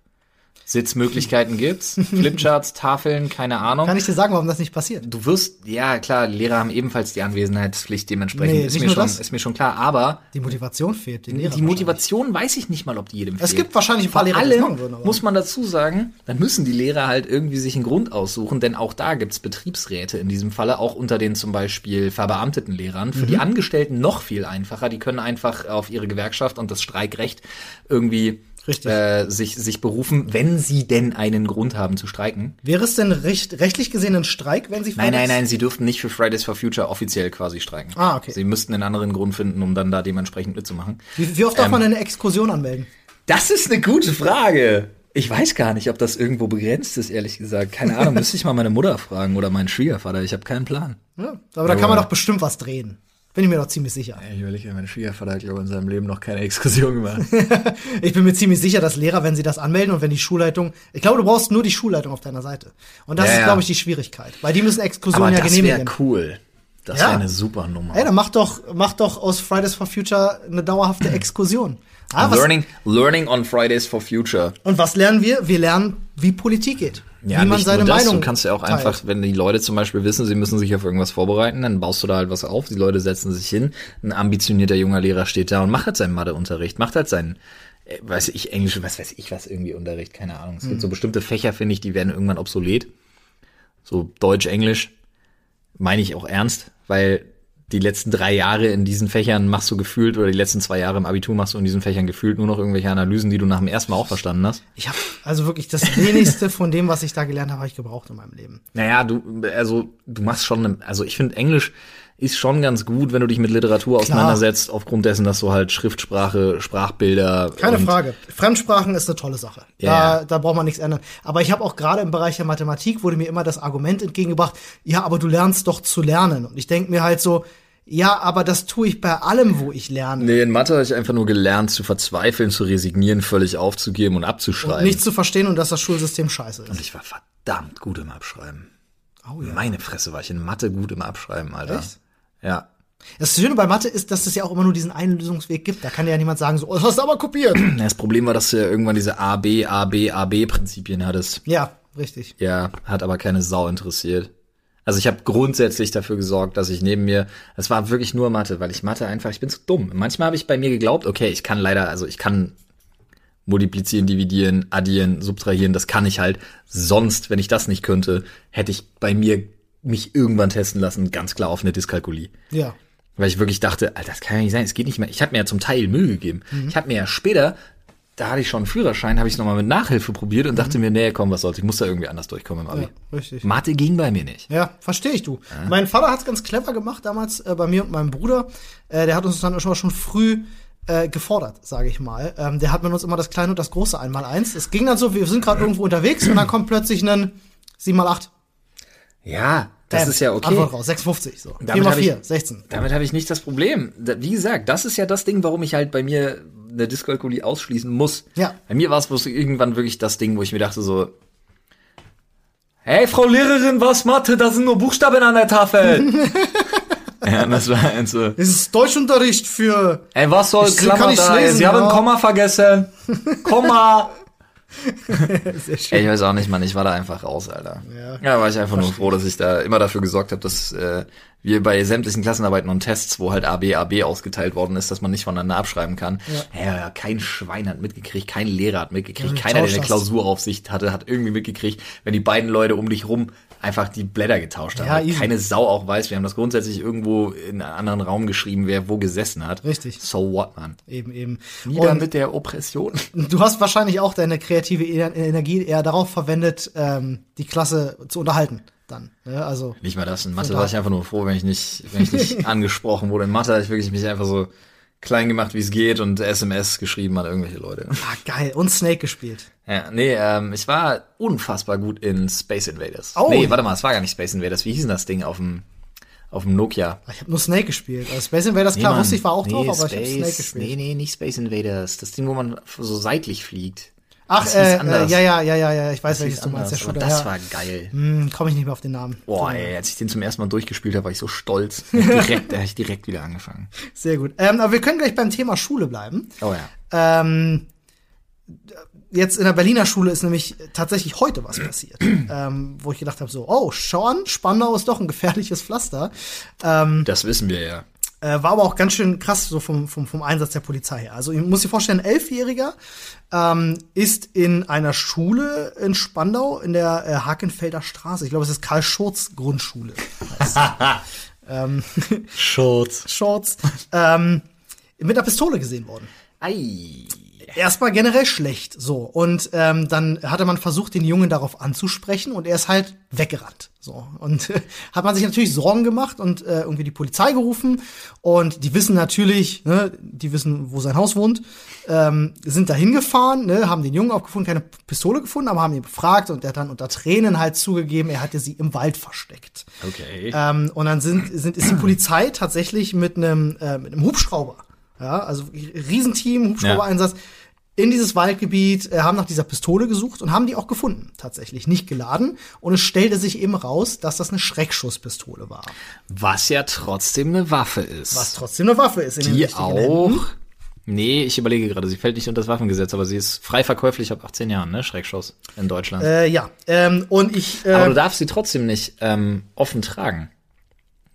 Sitzmöglichkeiten gibt's, Flipcharts, Tafeln, keine Ahnung. Kann ich dir sagen, warum das nicht passiert? Du wirst, ja klar, Lehrer haben ebenfalls die Anwesenheitspflicht, dementsprechend Nee, ist mir schon, das. ist mir schon klar. Aber Die Motivation fehlt den Lehrern die Motivation weiß ich nicht mal, ob die jedem Es fehlt. gibt wahrscheinlich ein paar Vor Lehrer, die allem machen würden, aber- muss man dazu sagen, dann müssen die Lehrer halt irgendwie sich einen Grund aussuchen, denn auch da gibt's Betriebsräte in diesem Falle, auch unter den zum Beispiel verbeamteten Lehrern. Für Mhm. die Angestellten noch viel einfacher. Die können einfach auf ihre Gewerkschaft und das Streikrecht irgendwie Richtig. äh, sich, sich berufen, wenn sie denn einen Grund haben zu streiken. Wäre es denn recht, rechtlich gesehen ein Streik, wenn sie Nein, nein, Fridays- nein, sie dürften nicht für Fridays for Future offiziell quasi streiken. Ah, okay. Sie müssten einen anderen Grund finden, um dann da dementsprechend mitzumachen. Wie, wie oft darf Ähm, man eine Exkursion anmelden? Das ist eine gute Frage. Ich weiß gar nicht, ob das irgendwo begrenzt ist, ehrlich gesagt. Keine Ahnung, müsste ich mal meine Mutter fragen oder meinen Schwiegervater. Ich habe keinen Plan. Ja, aber da kann man doch bestimmt was drehen. Bin ich mir doch ziemlich sicher. Ich überlege, mein Schwiegervater hat, glaube in seinem Leben noch keine Exkursion gemacht. Ich bin mir ziemlich sicher, dass Lehrer, wenn sie das anmelden und wenn die Schulleitung, ich glaube, du brauchst nur die Schulleitung auf deiner Seite. Und das Ja, ist, glaube ich, die Schwierigkeit. Weil die müssen Exkursionen ja das wäre genehmigen. cool. Das Ja. wäre eine super Nummer. Ey, dann mach doch, mach doch aus Fridays for Future eine dauerhafte Exkursion. Ah, learning, learning on Fridays for Future. und was lernen wir? Wir lernen, wie Politik geht. Ja, wie man nicht seine nur das, Meinung du kannst ja auch teilt. einfach, wenn die Leute zum Beispiel wissen, sie müssen sich auf irgendwas vorbereiten, dann baust du da halt was auf, die Leute setzen sich hin, ein ambitionierter junger Lehrer steht da und macht halt seinen Matheunterricht, macht halt seinen, äh, weiß ich, Englisch, was weiß ich was irgendwie Unterricht, keine Ahnung. Es Mhm. gibt so bestimmte Fächer, finde ich, die werden irgendwann obsolet. So Deutsch, Englisch, meine ich auch ernst, weil die letzten drei Jahre in diesen Fächern machst du gefühlt, oder die letzten zwei Jahre im Abitur machst du in diesen Fächern gefühlt nur noch irgendwelche Analysen, die du nach dem ersten Mal auch verstanden hast. Ich habe also wirklich das wenigste von dem, was ich da gelernt habe, habe ich gebraucht in meinem Leben. Naja, du, also du machst schon, also ich finde Englisch ist schon ganz gut, wenn du dich mit Literatur auseinandersetzt, aufgrund dessen, dass du halt Schriftsprache, Sprachbilder. Keine und- Frage. Fremdsprachen ist eine tolle Sache. Ja, Da, da braucht man nichts ändern. Aber ich habe auch gerade im Bereich der Mathematik wurde mir immer das Argument entgegengebracht, ja, aber du lernst doch zu lernen. Und ich denke mir halt so, ja, aber das tue ich bei allem, wo ich lerne. Nee, in Mathe habe ich einfach nur gelernt, zu verzweifeln, zu resignieren, völlig aufzugeben und abzuschreiben. Nicht zu verstehen und dass das Schulsystem scheiße ist. und ich war verdammt gut im Abschreiben. Oh ja. Meine Fresse war ich in Mathe gut im Abschreiben, Alter. Echt? Ja. Das Schöne bei Mathe ist, dass es ja auch immer nur diesen einen Lösungsweg gibt. Da kann ja niemand sagen, so, oh, das hast du aber kopiert. Das Problem war, dass du ja irgendwann diese A, B, A, B, A, B Prinzipien hattest. ja, richtig. Ja, hat aber keine Sau interessiert. Also ich habe grundsätzlich dafür gesorgt, dass ich neben mir, es war wirklich nur Mathe, weil ich Mathe einfach, ich bin zu dumm. Manchmal habe ich bei mir geglaubt, okay, ich kann leider, also ich kann multiplizieren, dividieren, addieren, subtrahieren, das kann ich halt. Sonst, wenn ich das nicht könnte, hätte ich bei mir mich irgendwann testen lassen, ganz klar auf eine Dyskalkulie. Ja. Weil ich wirklich dachte, Alter, das kann ja nicht sein, es geht nicht mehr. Ich habe mir ja zum Teil Mühe gegeben. Ich habe mir ja später, da hatte ich schon einen Führerschein, habe ich es nochmal mit Nachhilfe probiert und dachte mir, nee, komm, was soll's, ich muss da irgendwie anders durchkommen im Abi. Ja, richtig. Mathe ging bei mir nicht. Ja, verstehe ich du. Mein Vater hat es ganz clever gemacht damals äh, bei mir und meinem Bruder. Äh, der hat uns dann schon, schon früh äh, gefordert, sage ich mal. Ähm, der hat mit uns immer das kleine und das große einmal eins. Es ging dann so, wir sind gerade irgendwo unterwegs und dann kommt plötzlich ein 7 mal 8. Ja, das Bam, ist ja okay. Antwort raus, 6,50 so. 4 Damit mal hab ich- 4, 16. Damit habe ich nicht das Problem. Wie gesagt, das ist ja das Ding, warum ich halt bei mir eine Dyskalkulie ausschließen muss. Ja. Bei mir war es bloß irgendwann wirklich das Ding, wo ich mir dachte so, hey, Frau Lehrerin, was Mathe? Da sind nur Buchstaben an der Tafel. ja, das war halt so, Es ist Deutschunterricht für ey, was soll Ich Klammer kann nicht da? lesen, Sie haben ein ja. Komma vergessen. Komma. sehr schön. Ey, ich weiß auch nicht, Mann, ich war da einfach raus, Alter. Ja. Ja, war ich einfach nur froh, dass ich da immer dafür gesorgt habe, dass äh, wir bei sämtlichen Klassenarbeiten und Tests, wo halt AB, AB ausgeteilt worden ist, dass man nicht voneinander abschreiben kann. Ja. Ja, kein Schwein hat mitgekriegt, kein Lehrer hat mitgekriegt, Ja, keiner, der eine. Klausuraufsicht hatte, hat irgendwie mitgekriegt, wenn die beiden Leute um dich rum einfach die Blätter getauscht haben. Ja, easy. keine Sau auch weiß, wir haben das grundsätzlich irgendwo in einem anderen Raum geschrieben, wer wo gesessen hat. Richtig. So what, man. Eben, eben. Nieder Und mit der Oppression. du hast wahrscheinlich auch deine kreative Ener- Energie eher darauf verwendet, ähm, die Klasse zu unterhalten dann. Ne? Also Nicht mal das. In Mathe war ich einfach nur froh, wenn ich nicht, wenn ich nicht angesprochen wurde. In Mathe habe ich wirklich mich einfach so klein gemacht, wie es geht und SMS geschrieben an irgendwelche Leute. Ah, geil. Und Snake gespielt. Ja, nee, ähm, ich war unfassbar gut in Space Invaders. Oh. Nee, warte mal, es war gar nicht Space Invaders. Wie hieß denn das Ding auf dem, auf dem Nokia? Ich habe nur Snake gespielt. Also Space Invaders, klar, wusste ich, war auch nee, drauf, aber Space, ich habe Snake gespielt. Nee, nee, nicht Space Invaders. Das Ding, wo man so seitlich fliegt. Ach, äh, äh, ja, ja, ja, ja, ja, ich weiß, Das welches du meinst, der Shooter. das ja. war geil. Hm, Komme ich nicht mehr auf den Namen. Boah, ey, als ich den zum ersten Mal durchgespielt habe, war ich so stolz. Direkt, da habe ich direkt wieder angefangen. Sehr gut. Ähm, aber wir können gleich beim Thema Schule bleiben. Oh ja. Ähm, jetzt in der Berliner Schule ist nämlich tatsächlich heute was passiert, ähm, wo ich gedacht habe, so, oh, schau an, Spandau ist doch ein gefährliches Pflaster. Ähm, Das wissen wir ja. Äh, war aber auch ganz schön krass so vom, vom, vom Einsatz der Polizei her. Also ich muss dir vorstellen, ein Elfjähriger ähm, ist in einer Schule in Spandau in der äh, Hakenfelder Straße. Ich glaube, es ist Karl Schurz Grundschule. ähm, Schurz. Schurz. Ähm, mit einer Pistole gesehen worden. Ei. Erstmal generell schlecht, so. Und ähm, dann hatte man versucht, den Jungen darauf anzusprechen und er ist halt weggerannt. So. Und äh, hat man sich natürlich Sorgen gemacht und äh, irgendwie die Polizei gerufen. Und die wissen natürlich, ne, die wissen, wo sein Haus wohnt, ähm, sind da hingefahren, ne, haben den Jungen aufgefunden, keine Pistole gefunden, aber haben ihn befragt und er hat dann unter Tränen halt zugegeben, er hatte sie im Wald versteckt. Okay. Ähm, und dann sind, sind, ist die Polizei tatsächlich mit einem, äh, mit einem Hubschrauber, ja, also Riesenteam, Hubschrauber-Einsatz, in dieses Waldgebiet, äh, haben nach dieser Pistole gesucht und haben die auch gefunden, tatsächlich, nicht geladen. Und es stellte sich eben raus, dass das eine Schreckschusspistole war. Was ja trotzdem eine Waffe ist. Was trotzdem eine Waffe ist in die richtigen Händen. auch Nee, ich überlege gerade, sie fällt nicht unter das Waffengesetz, aber sie ist frei verkäuflich ab 18 Jahren, ne? Schreckschuss in Deutschland. Äh, ja, ähm, und ich. Äh, aber du darfst sie trotzdem nicht ähm, offen tragen.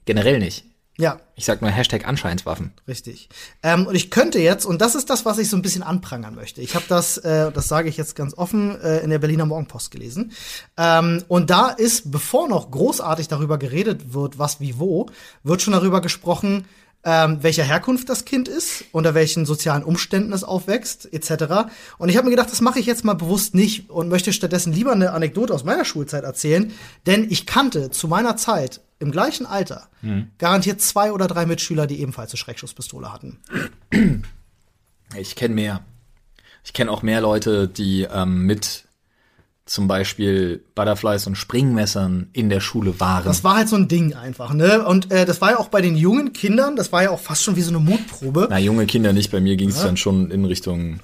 Generell nicht. Ja. Ich sag nur Hashtag Anscheinswaffen. Richtig. Ähm, und ich könnte jetzt, und das ist das, was ich so ein bisschen anprangern möchte. Ich habe das, äh, das sage ich jetzt ganz offen, äh, in der Berliner Morgenpost gelesen. Ähm, und da ist, bevor noch großartig darüber geredet wird, was wie wo, wird schon darüber gesprochen, ähm, welcher Herkunft das Kind ist, unter welchen sozialen Umständen es aufwächst, etc. Und ich habe mir gedacht, das mache ich jetzt mal bewusst nicht und möchte stattdessen lieber eine Anekdote aus meiner Schulzeit erzählen, denn ich kannte zu meiner Zeit im gleichen Alter hm. garantiert zwei oder drei Mitschüler, die ebenfalls eine Schreckschusspistole hatten. Ich kenne mehr. Ich kenne auch mehr Leute, die ähm, mit zum Beispiel Butterflies und Springmessern in der Schule waren. Das war halt so ein Ding einfach, ne? Und äh, das war ja auch bei den jungen Kindern, das war ja auch fast schon wie so eine Mutprobe. Na, junge Kinder nicht. Bei mir ging es ja. dann schon in Richtung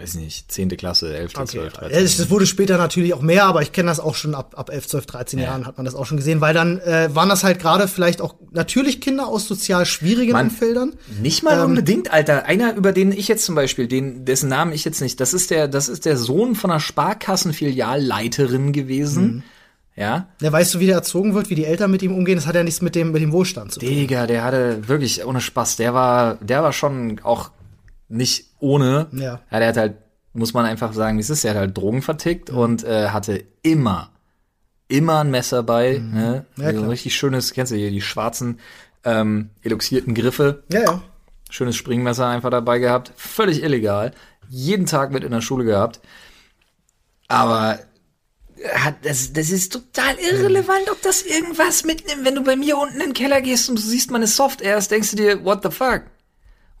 weiß nicht, 10. Klasse, 11., okay. 12., 13. Das wurde später natürlich auch mehr, aber ich kenne das auch schon ab, ab 11, 12, 13 ja. Jahren hat man das auch schon gesehen, weil dann äh, waren das halt gerade vielleicht auch natürlich Kinder aus sozial schwierigen man, Umfeldern. Nicht mal ähm, unbedingt, Alter. Einer, über den ich jetzt zum Beispiel, den, dessen Namen ich jetzt nicht, das ist der, das ist der Sohn von einer Sparkassenfilialleiterin gewesen. Mhm. Ja. Ja, weißt du, wie der erzogen wird, wie die Eltern mit ihm umgehen? Das hat ja nichts mit dem, mit dem Wohlstand zu tun. Digga, der hatte wirklich ohne Spaß. Der war, der war schon auch nicht ohne. Ja. ja der hat halt, muss man einfach sagen, wie es ist, der hat halt Drogen vertickt und äh, hatte immer, immer ein Messer bei. Mhm. Ne? Ja, also ein richtig schönes, kennst du hier, die schwarzen, ähm, eluxierten Griffe. Ja, ja. Schönes Springmesser einfach dabei gehabt. Völlig illegal. Jeden Tag mit in der Schule gehabt. Aber hat, das, das ist total irrelevant, ob das irgendwas mitnimmt. Wenn du bei mir unten in den Keller gehst und du siehst meine Soft Airs, denkst du dir, what the fuck?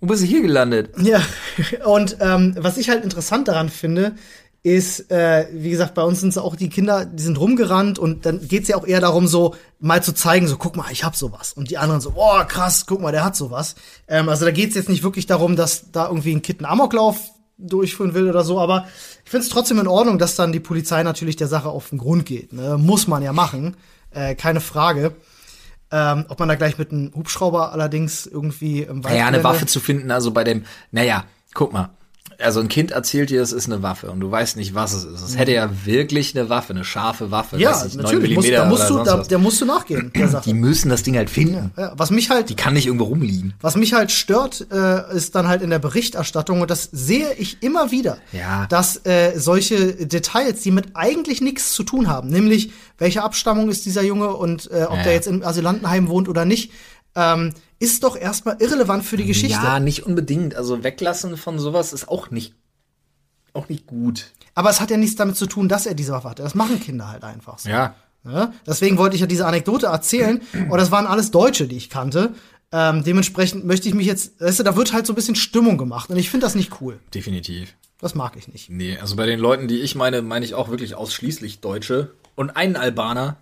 Wo bist du hier gelandet? Ja, und ähm, was ich halt interessant daran finde, ist, äh, wie gesagt, bei uns sind es auch die Kinder, die sind rumgerannt und dann geht's ja auch eher darum, so mal zu zeigen, so guck mal, ich hab sowas. Und die anderen so, boah, krass, guck mal, der hat sowas. Ähm, also da geht's jetzt nicht wirklich darum, dass da irgendwie ein einen Amoklauf durchführen will oder so, aber ich finde es trotzdem in Ordnung, dass dann die Polizei natürlich der Sache auf den Grund geht. Ne? Muss man ja machen, äh, keine Frage. Ähm, ob man da gleich mit einem Hubschrauber allerdings irgendwie im Wald. Naja, eine Waffe zu finden, also bei dem, naja, guck mal, also ein Kind erzählt dir, es ist eine Waffe und du weißt nicht, was es ist. Es hätte ja wirklich eine Waffe, eine scharfe Waffe. Ja, nicht, natürlich. Muss, da musst du, da, der musst du nachgehen. Der Sache. Die müssen das Ding halt finden. Ja, was mich halt, die kann nicht irgendwo rumliegen. Was mich halt stört, äh, ist dann halt in der Berichterstattung und das sehe ich immer wieder, ja. dass äh, solche Details, die mit eigentlich nichts zu tun haben, nämlich welche Abstammung ist dieser Junge und äh, ob ja. der jetzt im Asylantenheim wohnt oder nicht, ähm, ist doch erstmal irrelevant für die Geschichte. Ja, nicht unbedingt. Also weglassen von sowas ist auch nicht, auch nicht gut. Aber es hat ja nichts damit zu tun, dass er diese Waffe hatte. Das machen Kinder halt einfach so. Ja. ja? Deswegen wollte ich ja diese Anekdote erzählen. Und das waren alles Deutsche, die ich kannte. Ähm, dementsprechend möchte ich mich jetzt, weißt du, da wird halt so ein bisschen Stimmung gemacht. Und ich finde das nicht cool. Definitiv. Das mag ich nicht. Nee, also bei den Leuten, die ich meine, meine ich auch wirklich ausschließlich Deutsche. Und einen Albaner,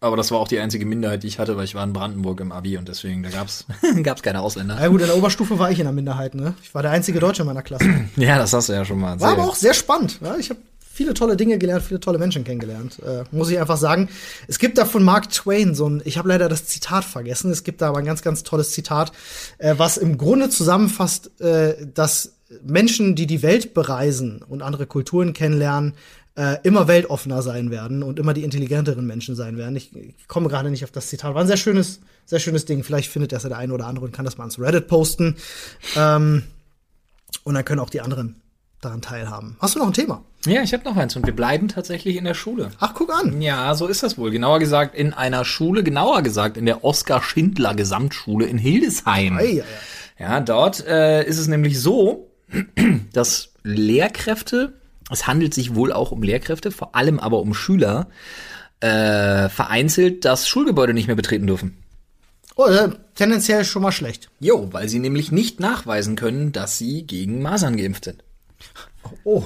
aber das war auch die einzige Minderheit, die ich hatte, weil ich war in Brandenburg im Abi und deswegen, da gab's, gab's keine Ausländer. Ja gut, in der Oberstufe war ich in der Minderheit, ne? Ich war der einzige Deutsche in meiner Klasse. ja, das hast du ja schon mal. War aber auch sehr spannend. Ja? Ich habe viele tolle Dinge gelernt, viele tolle Menschen kennengelernt. Äh, muss ich einfach sagen. Es gibt da von Mark Twain so ein, ich habe leider das Zitat vergessen, es gibt da aber ein ganz, ganz tolles Zitat, äh, was im Grunde zusammenfasst, äh, dass Menschen, die die Welt bereisen und andere Kulturen kennenlernen, äh, immer weltoffener sein werden und immer die intelligenteren Menschen sein werden. Ich, ich komme gerade nicht auf das Zitat. War ein sehr schönes, sehr schönes Ding. Vielleicht findet das ja der eine oder andere und kann das mal ans Reddit posten. Ähm, und dann können auch die anderen daran teilhaben. Hast du noch ein Thema? Ja, ich habe noch eins und wir bleiben tatsächlich in der Schule. Ach, guck an. Ja, so ist das wohl. Genauer gesagt in einer Schule, genauer gesagt in der Oskar Schindler Gesamtschule in Hildesheim. Ei, ei, ei. Ja, dort äh, ist es nämlich so, dass Lehrkräfte es handelt sich wohl auch um Lehrkräfte, vor allem aber um Schüler, äh, vereinzelt das Schulgebäude nicht mehr betreten dürfen. Oh, äh, tendenziell schon mal schlecht. Jo, weil sie nämlich nicht nachweisen können, dass sie gegen Masern geimpft sind. Oh.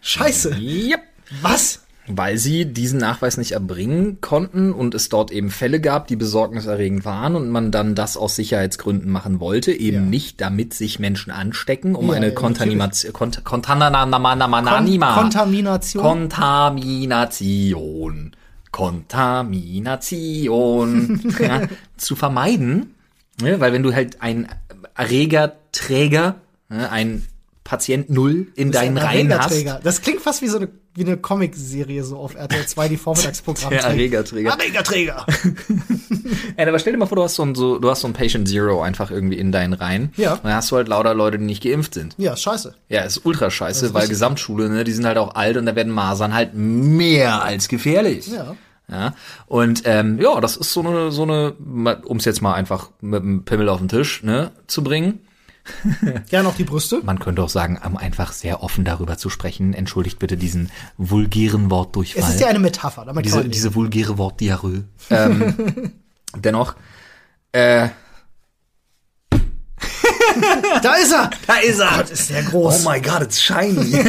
Scheiße. Yep. Was? Weil sie diesen Nachweis nicht erbringen konnten und es dort eben Fälle gab, die besorgniserregend waren und man dann das aus Sicherheitsgründen machen wollte, eben ja. nicht damit sich Menschen anstecken, um ja, eine ja, Kontamination, Kont Kontamination, Kontamination, Kontamination ja, zu vermeiden, ne? weil wenn du halt ein Erregerträger, ne, ein Patient Null in deinen Reihen hast. Das klingt fast wie so eine, wie eine Comic-Serie so auf RTL 2, die Vormittagsprogramm. Der Erregerträger. Erregerträger. Ja, aber stell dir mal vor, du hast so ein, so, du hast so ein Patient Zero einfach irgendwie in deinen Reihen. Ja. Und dann hast du halt lauter Leute, die nicht geimpft sind. Ja, scheiße. Ja, ist ultra scheiße, ist weil richtig. Gesamtschule, ne, die sind halt auch alt und da werden Masern halt mehr als gefährlich. Ja. Ja, und ähm, ja, das ist so eine, so eine, um es jetzt mal einfach mit dem Pimmel auf den Tisch ne, zu bringen. Gerne auch die Brüste. Man könnte auch sagen, um einfach sehr offen darüber zu sprechen. Entschuldigt bitte diesen vulgären Wortdurchfall. Es ist ja eine Metapher, damit kann diese, leben. diese vulgäre Wortdiarrhoe. ähm, dennoch, äh, Da ist er! da ist er. Gott, ist der groß. Oh my God, it's shiny.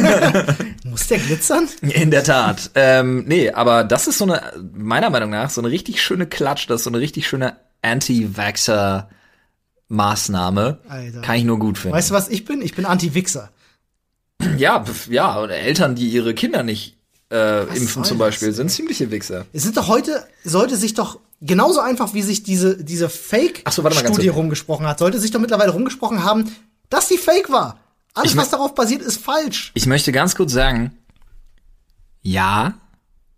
Muss der glitzern? In der Tat. Ähm, nee, aber das ist so eine, meiner Meinung nach, so eine richtig schöne Klatsch, das ist so eine richtig schöne Anti-Vaxxer-Maßnahme. Alter. Kann ich nur gut finden. Weißt du, was ich bin? Ich bin Anti-Wichser. Ja, ja, und Eltern, die ihre Kinder nicht äh, impfen zum Beispiel, das, sind ziemliche Wichser. Es sind doch heute, sollte sich doch genauso einfach, wie sich diese, diese so, Fake-Studie kurz. rumgesprochen hat, sollte sich doch mittlerweile rumgesprochen haben, dass die Fake war. Alles, was darauf basiert, ist falsch. Ich möchte ganz kurz sagen, ja,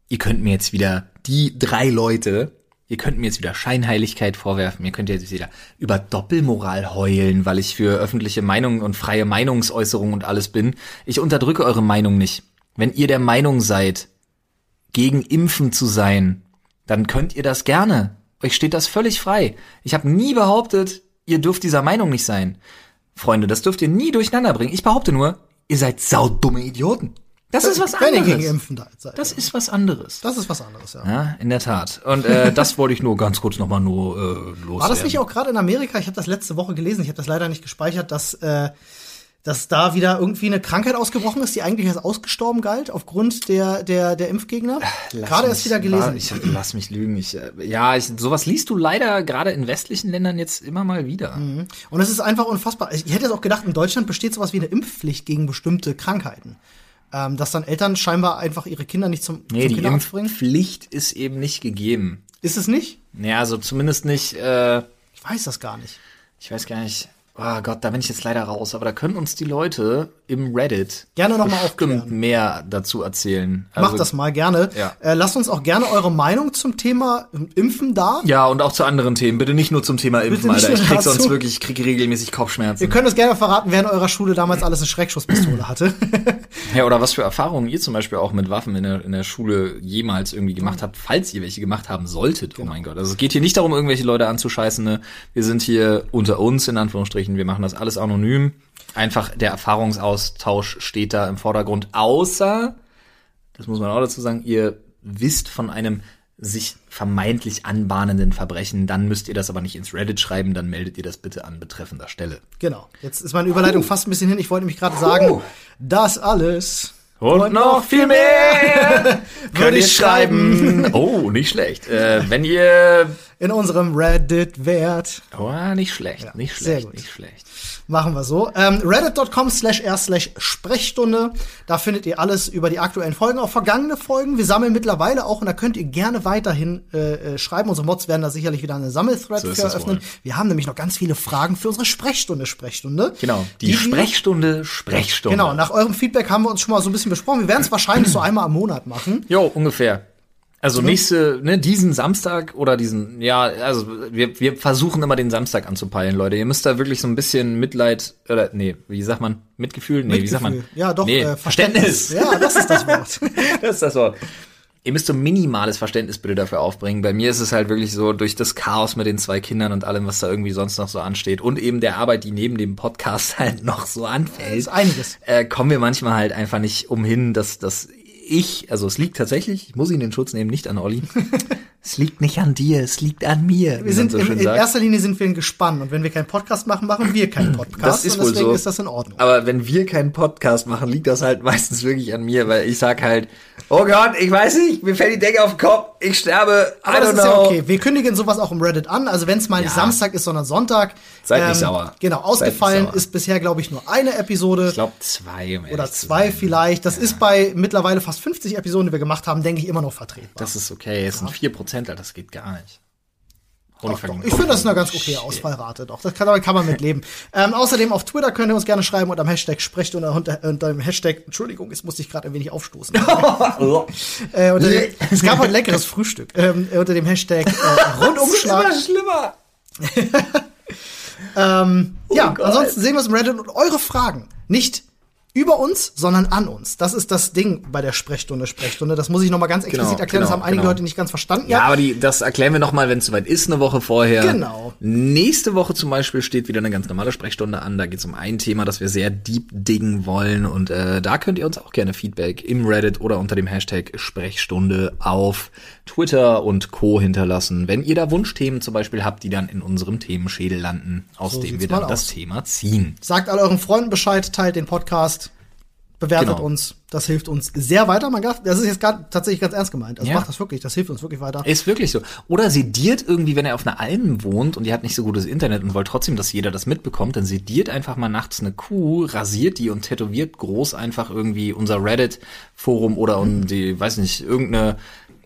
ihr könnt mir jetzt wieder, die drei Leute, ihr könnt mir jetzt wieder Scheinheiligkeit vorwerfen, ihr könnt jetzt wieder über Doppelmoral heulen, weil ich für öffentliche Meinung und freie Meinungsäußerung und alles bin. Ich unterdrücke eure Meinung nicht. Wenn ihr der Meinung seid, gegen Impfen zu sein, dann könnt ihr das gerne. Euch steht das völlig frei. Ich habe nie behauptet, ihr dürft dieser Meinung nicht sein. Freunde, das dürft ihr nie durcheinander bringen. Ich behaupte nur, ihr seid saudumme Idioten. Das ist was Wenn ihr anderes. gegen Impfen da seid. Das ist was anderes. Das ist was anderes, ja. Ja, in der Tat. Und äh, das wollte ich nur ganz kurz nochmal nur äh, loswerden. War das nicht auch gerade in Amerika? Ich habe das letzte Woche gelesen. Ich habe das leider nicht gespeichert, dass äh, dass da wieder irgendwie eine Krankheit ausgebrochen ist, die eigentlich als ausgestorben galt aufgrund der der der Impfgegner. Lass Gerade mich- erst wieder gelesen. Ich, lass mich lügen. Ich, äh, ja, ich, sowas liest du leider gerade in westlichen Ländern jetzt immer mal wieder. Und es ist einfach unfassbar. Ich hätte jetzt auch gedacht, in Deutschland besteht sowas wie eine Impfpflicht gegen bestimmte Krankheiten. Ähm, dass dann Eltern scheinbar einfach ihre Kinder nicht zum, Nee, zum die Kinderarzt bringen. Impfpflicht ist eben nicht gegeben. Ist es nicht? Ja, also zumindest nicht, äh, Ich weiß das gar nicht. ich weiß gar nicht. Oh Gott, da bin ich jetzt leider raus. Aber da können uns die Leute im Reddit Gerne noch mal aufklären. mehr dazu erzählen. Also, Macht das mal gerne. ja. Äh, lasst uns auch gerne eure Meinung zum Thema Impfen da. Ja, und auch zu anderen Themen. Bitte nicht nur zum Thema Impfen, Alter. Ich krieg dazu. sonst wirklich, ich krieg regelmäßig Kopfschmerzen. Ihr könnt uns gerne verraten, wer in eurer Schule damals alles eine Schreckschusspistole hatte. Ja, oder was für Erfahrungen ihr zum Beispiel auch mit Waffen in der, in der Schule jemals irgendwie gemacht habt, falls ihr welche gemacht haben solltet. Oh mein Gott. Also es geht hier nicht darum, irgendwelche Leute anzuscheißen. Ne? Wir sind hier unter uns, in Anführungsstrichen. Wir machen das alles anonym. Einfach der Erfahrungsaustausch steht da im Vordergrund. Außer, das muss man auch dazu sagen, ihr wisst von einem sich vermeintlich anbahnenden Verbrechen, dann müsst ihr das aber nicht ins Reddit schreiben, dann meldet ihr das bitte an betreffender Stelle. genau. Jetzt ist meine Überleitung fast ein bisschen hin. Ich wollte nämlich gerade sagen, das alles. Und noch viel mehr könnt ihr ich schreiben. Oh, nicht schlecht. Äh, wenn ihr In unserem Reddit-Wert. Oh, nicht schlecht, nicht sehr schlecht, gut. nicht schlecht. Machen wir so. Ähm, Reddit.com slash r slash Sprechstunde. Da findet ihr alles über die aktuellen Folgen, auch vergangene Folgen. Wir sammeln mittlerweile auch und da könnt ihr gerne weiterhin äh, äh, schreiben. Unsere Mods werden da sicherlich wieder eine Sammelthread So eröffnen. Wir haben nämlich noch ganz viele Fragen für unsere Sprechstunde, Sprechstunde. Genau, die, wir- Sprechstunde, Sprechstunde. Genau, nach eurem Feedback haben wir uns schon mal so ein bisschen besprochen. Wir werden es wahrscheinlich so einmal am Monat machen. Jo, ungefähr. Also nächste, ne, diesen Samstag oder diesen, ja, also wir, wir versuchen immer den Samstag anzupeilen, Leute. Ihr müsst da wirklich so ein bisschen Mitleid, oder nee, wie sagt man? Mitgefühl? Nee, wie sagt man? Mitgefühl. Ja, doch, Nee, äh, Verständnis. Ja, das ist das Wort. das ist das Wort. Ihr müsst so minimales Verständnis bitte dafür aufbringen. Bei mir ist es halt wirklich so, durch das Chaos mit den zwei Kindern und allem, was da irgendwie sonst noch so ansteht und eben der Arbeit, die neben dem Podcast halt noch so anfällt, ist einiges. äh, kommen wir manchmal halt einfach nicht umhin, dass, dass ich, also es liegt tatsächlich, ich muss ihn den Schutz nehmen, nicht an Olli. es liegt nicht an dir, es liegt an mir. Wir sind so in sagt. erster Linie sind wir ein Gespann und wenn wir keinen Podcast machen, machen wir keinen Podcast. Das ist und wohl deswegen so. ist das in Ordnung. Aber wenn wir keinen Podcast machen, liegt das halt meistens wirklich an mir, weil ich sag halt, oh Gott, ich weiß nicht, mir fällt die Decke auf den Kopf, ich sterbe, I Aber don't das ist know. ja okay. Wir kündigen sowas auch im Reddit an. Also wenn es mal nicht Ja. Samstag ist, sondern Sonntag. Seid nicht sauer. Genau, ausgefallen nicht sauer. ist bisher, glaube ich, nur eine Episode. Ich glaube zwei. Um oder zwei vielleicht. Das ist bei mittlerweile fast 50 Episoden, die wir gemacht haben, denke ich, immer noch vertretbar. Das ist okay, es sind vier Prozent, das geht gar nicht. Honigvergehen. Ich finde, das ist eine ganz okay Ausfallrate, doch. Das kann, damit kann man mit leben. ähm, außerdem auf Twitter könnt ihr uns gerne schreiben unter dem Hashtag sprecht unter, unter, unter dem Hashtag, Entschuldigung, jetzt musste ich gerade ein wenig aufstoßen. äh, dem, es gab heute leckeres Frühstück. Ähm, unter dem Hashtag äh, Rundumschlag. Das ist immer schlimmer. Ähm, ja, Gott. ansonsten sehen wir es im Reddit und eure Fragen. Nicht über uns, sondern an uns. Das ist das Ding bei der Sprechstunde, Sprechstunde. Das muss ich noch mal ganz explizit Genau, erklären. das genau, haben einige genau. Leute nicht ganz verstanden. Ja, aber die, das erklären wir noch mal, wenn es soweit ist, eine Woche vorher. Genau. Nächste Woche zum Beispiel steht wieder eine ganz normale Sprechstunde an. Da geht es um ein Thema, das wir sehr deep diggen wollen. Und äh, da könnt ihr uns auch gerne Feedback im Reddit oder unter dem Hashtag Sprechstunde auf Twitter und Co. hinterlassen. Wenn ihr da Wunschthemen zum Beispiel habt, die dann in unserem Themenschädel landen, aus So dem wir dann das. Thema ziehen. Sagt all euren Freunden Bescheid, teilt den Podcast, bewertet Genau. uns. Das hilft uns sehr weiter. Man darf, das ist jetzt gerade tatsächlich ganz ernst gemeint. Also Ja. macht das wirklich. Das hilft uns wirklich weiter. Ist wirklich so. Oder sediert irgendwie, wenn er auf einer Alm wohnt und ihr habt nicht so gutes Internet und wollt trotzdem, dass jeder das mitbekommt, dann sediert einfach mal nachts eine Kuh, rasiert die und tätowiert groß einfach irgendwie unser Reddit-Forum oder um die, weiß nicht, irgendeine,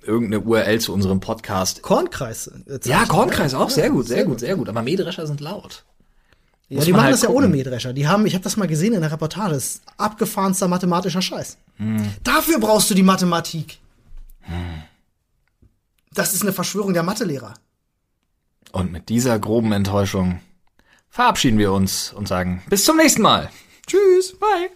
irgendeine URL zu unserem Podcast. Kornkreis. äh, Ja, Kornkreis auch, sehr gut, sehr gut, sehr gut. Aber Mähdrescher sind laut. Ja, Muss die machen halt das ja gucken. ohne Mähdrescher. Die haben, ich habe das mal gesehen in der Reportage, das ist abgefahrenster mathematischer Scheiß. Hm. Dafür brauchst du die Mathematik. Das ist eine Verschwörung der Mathelehrer. Und mit dieser groben Enttäuschung verabschieden wir uns und sagen bis zum nächsten Mal. Tschüss. Bye.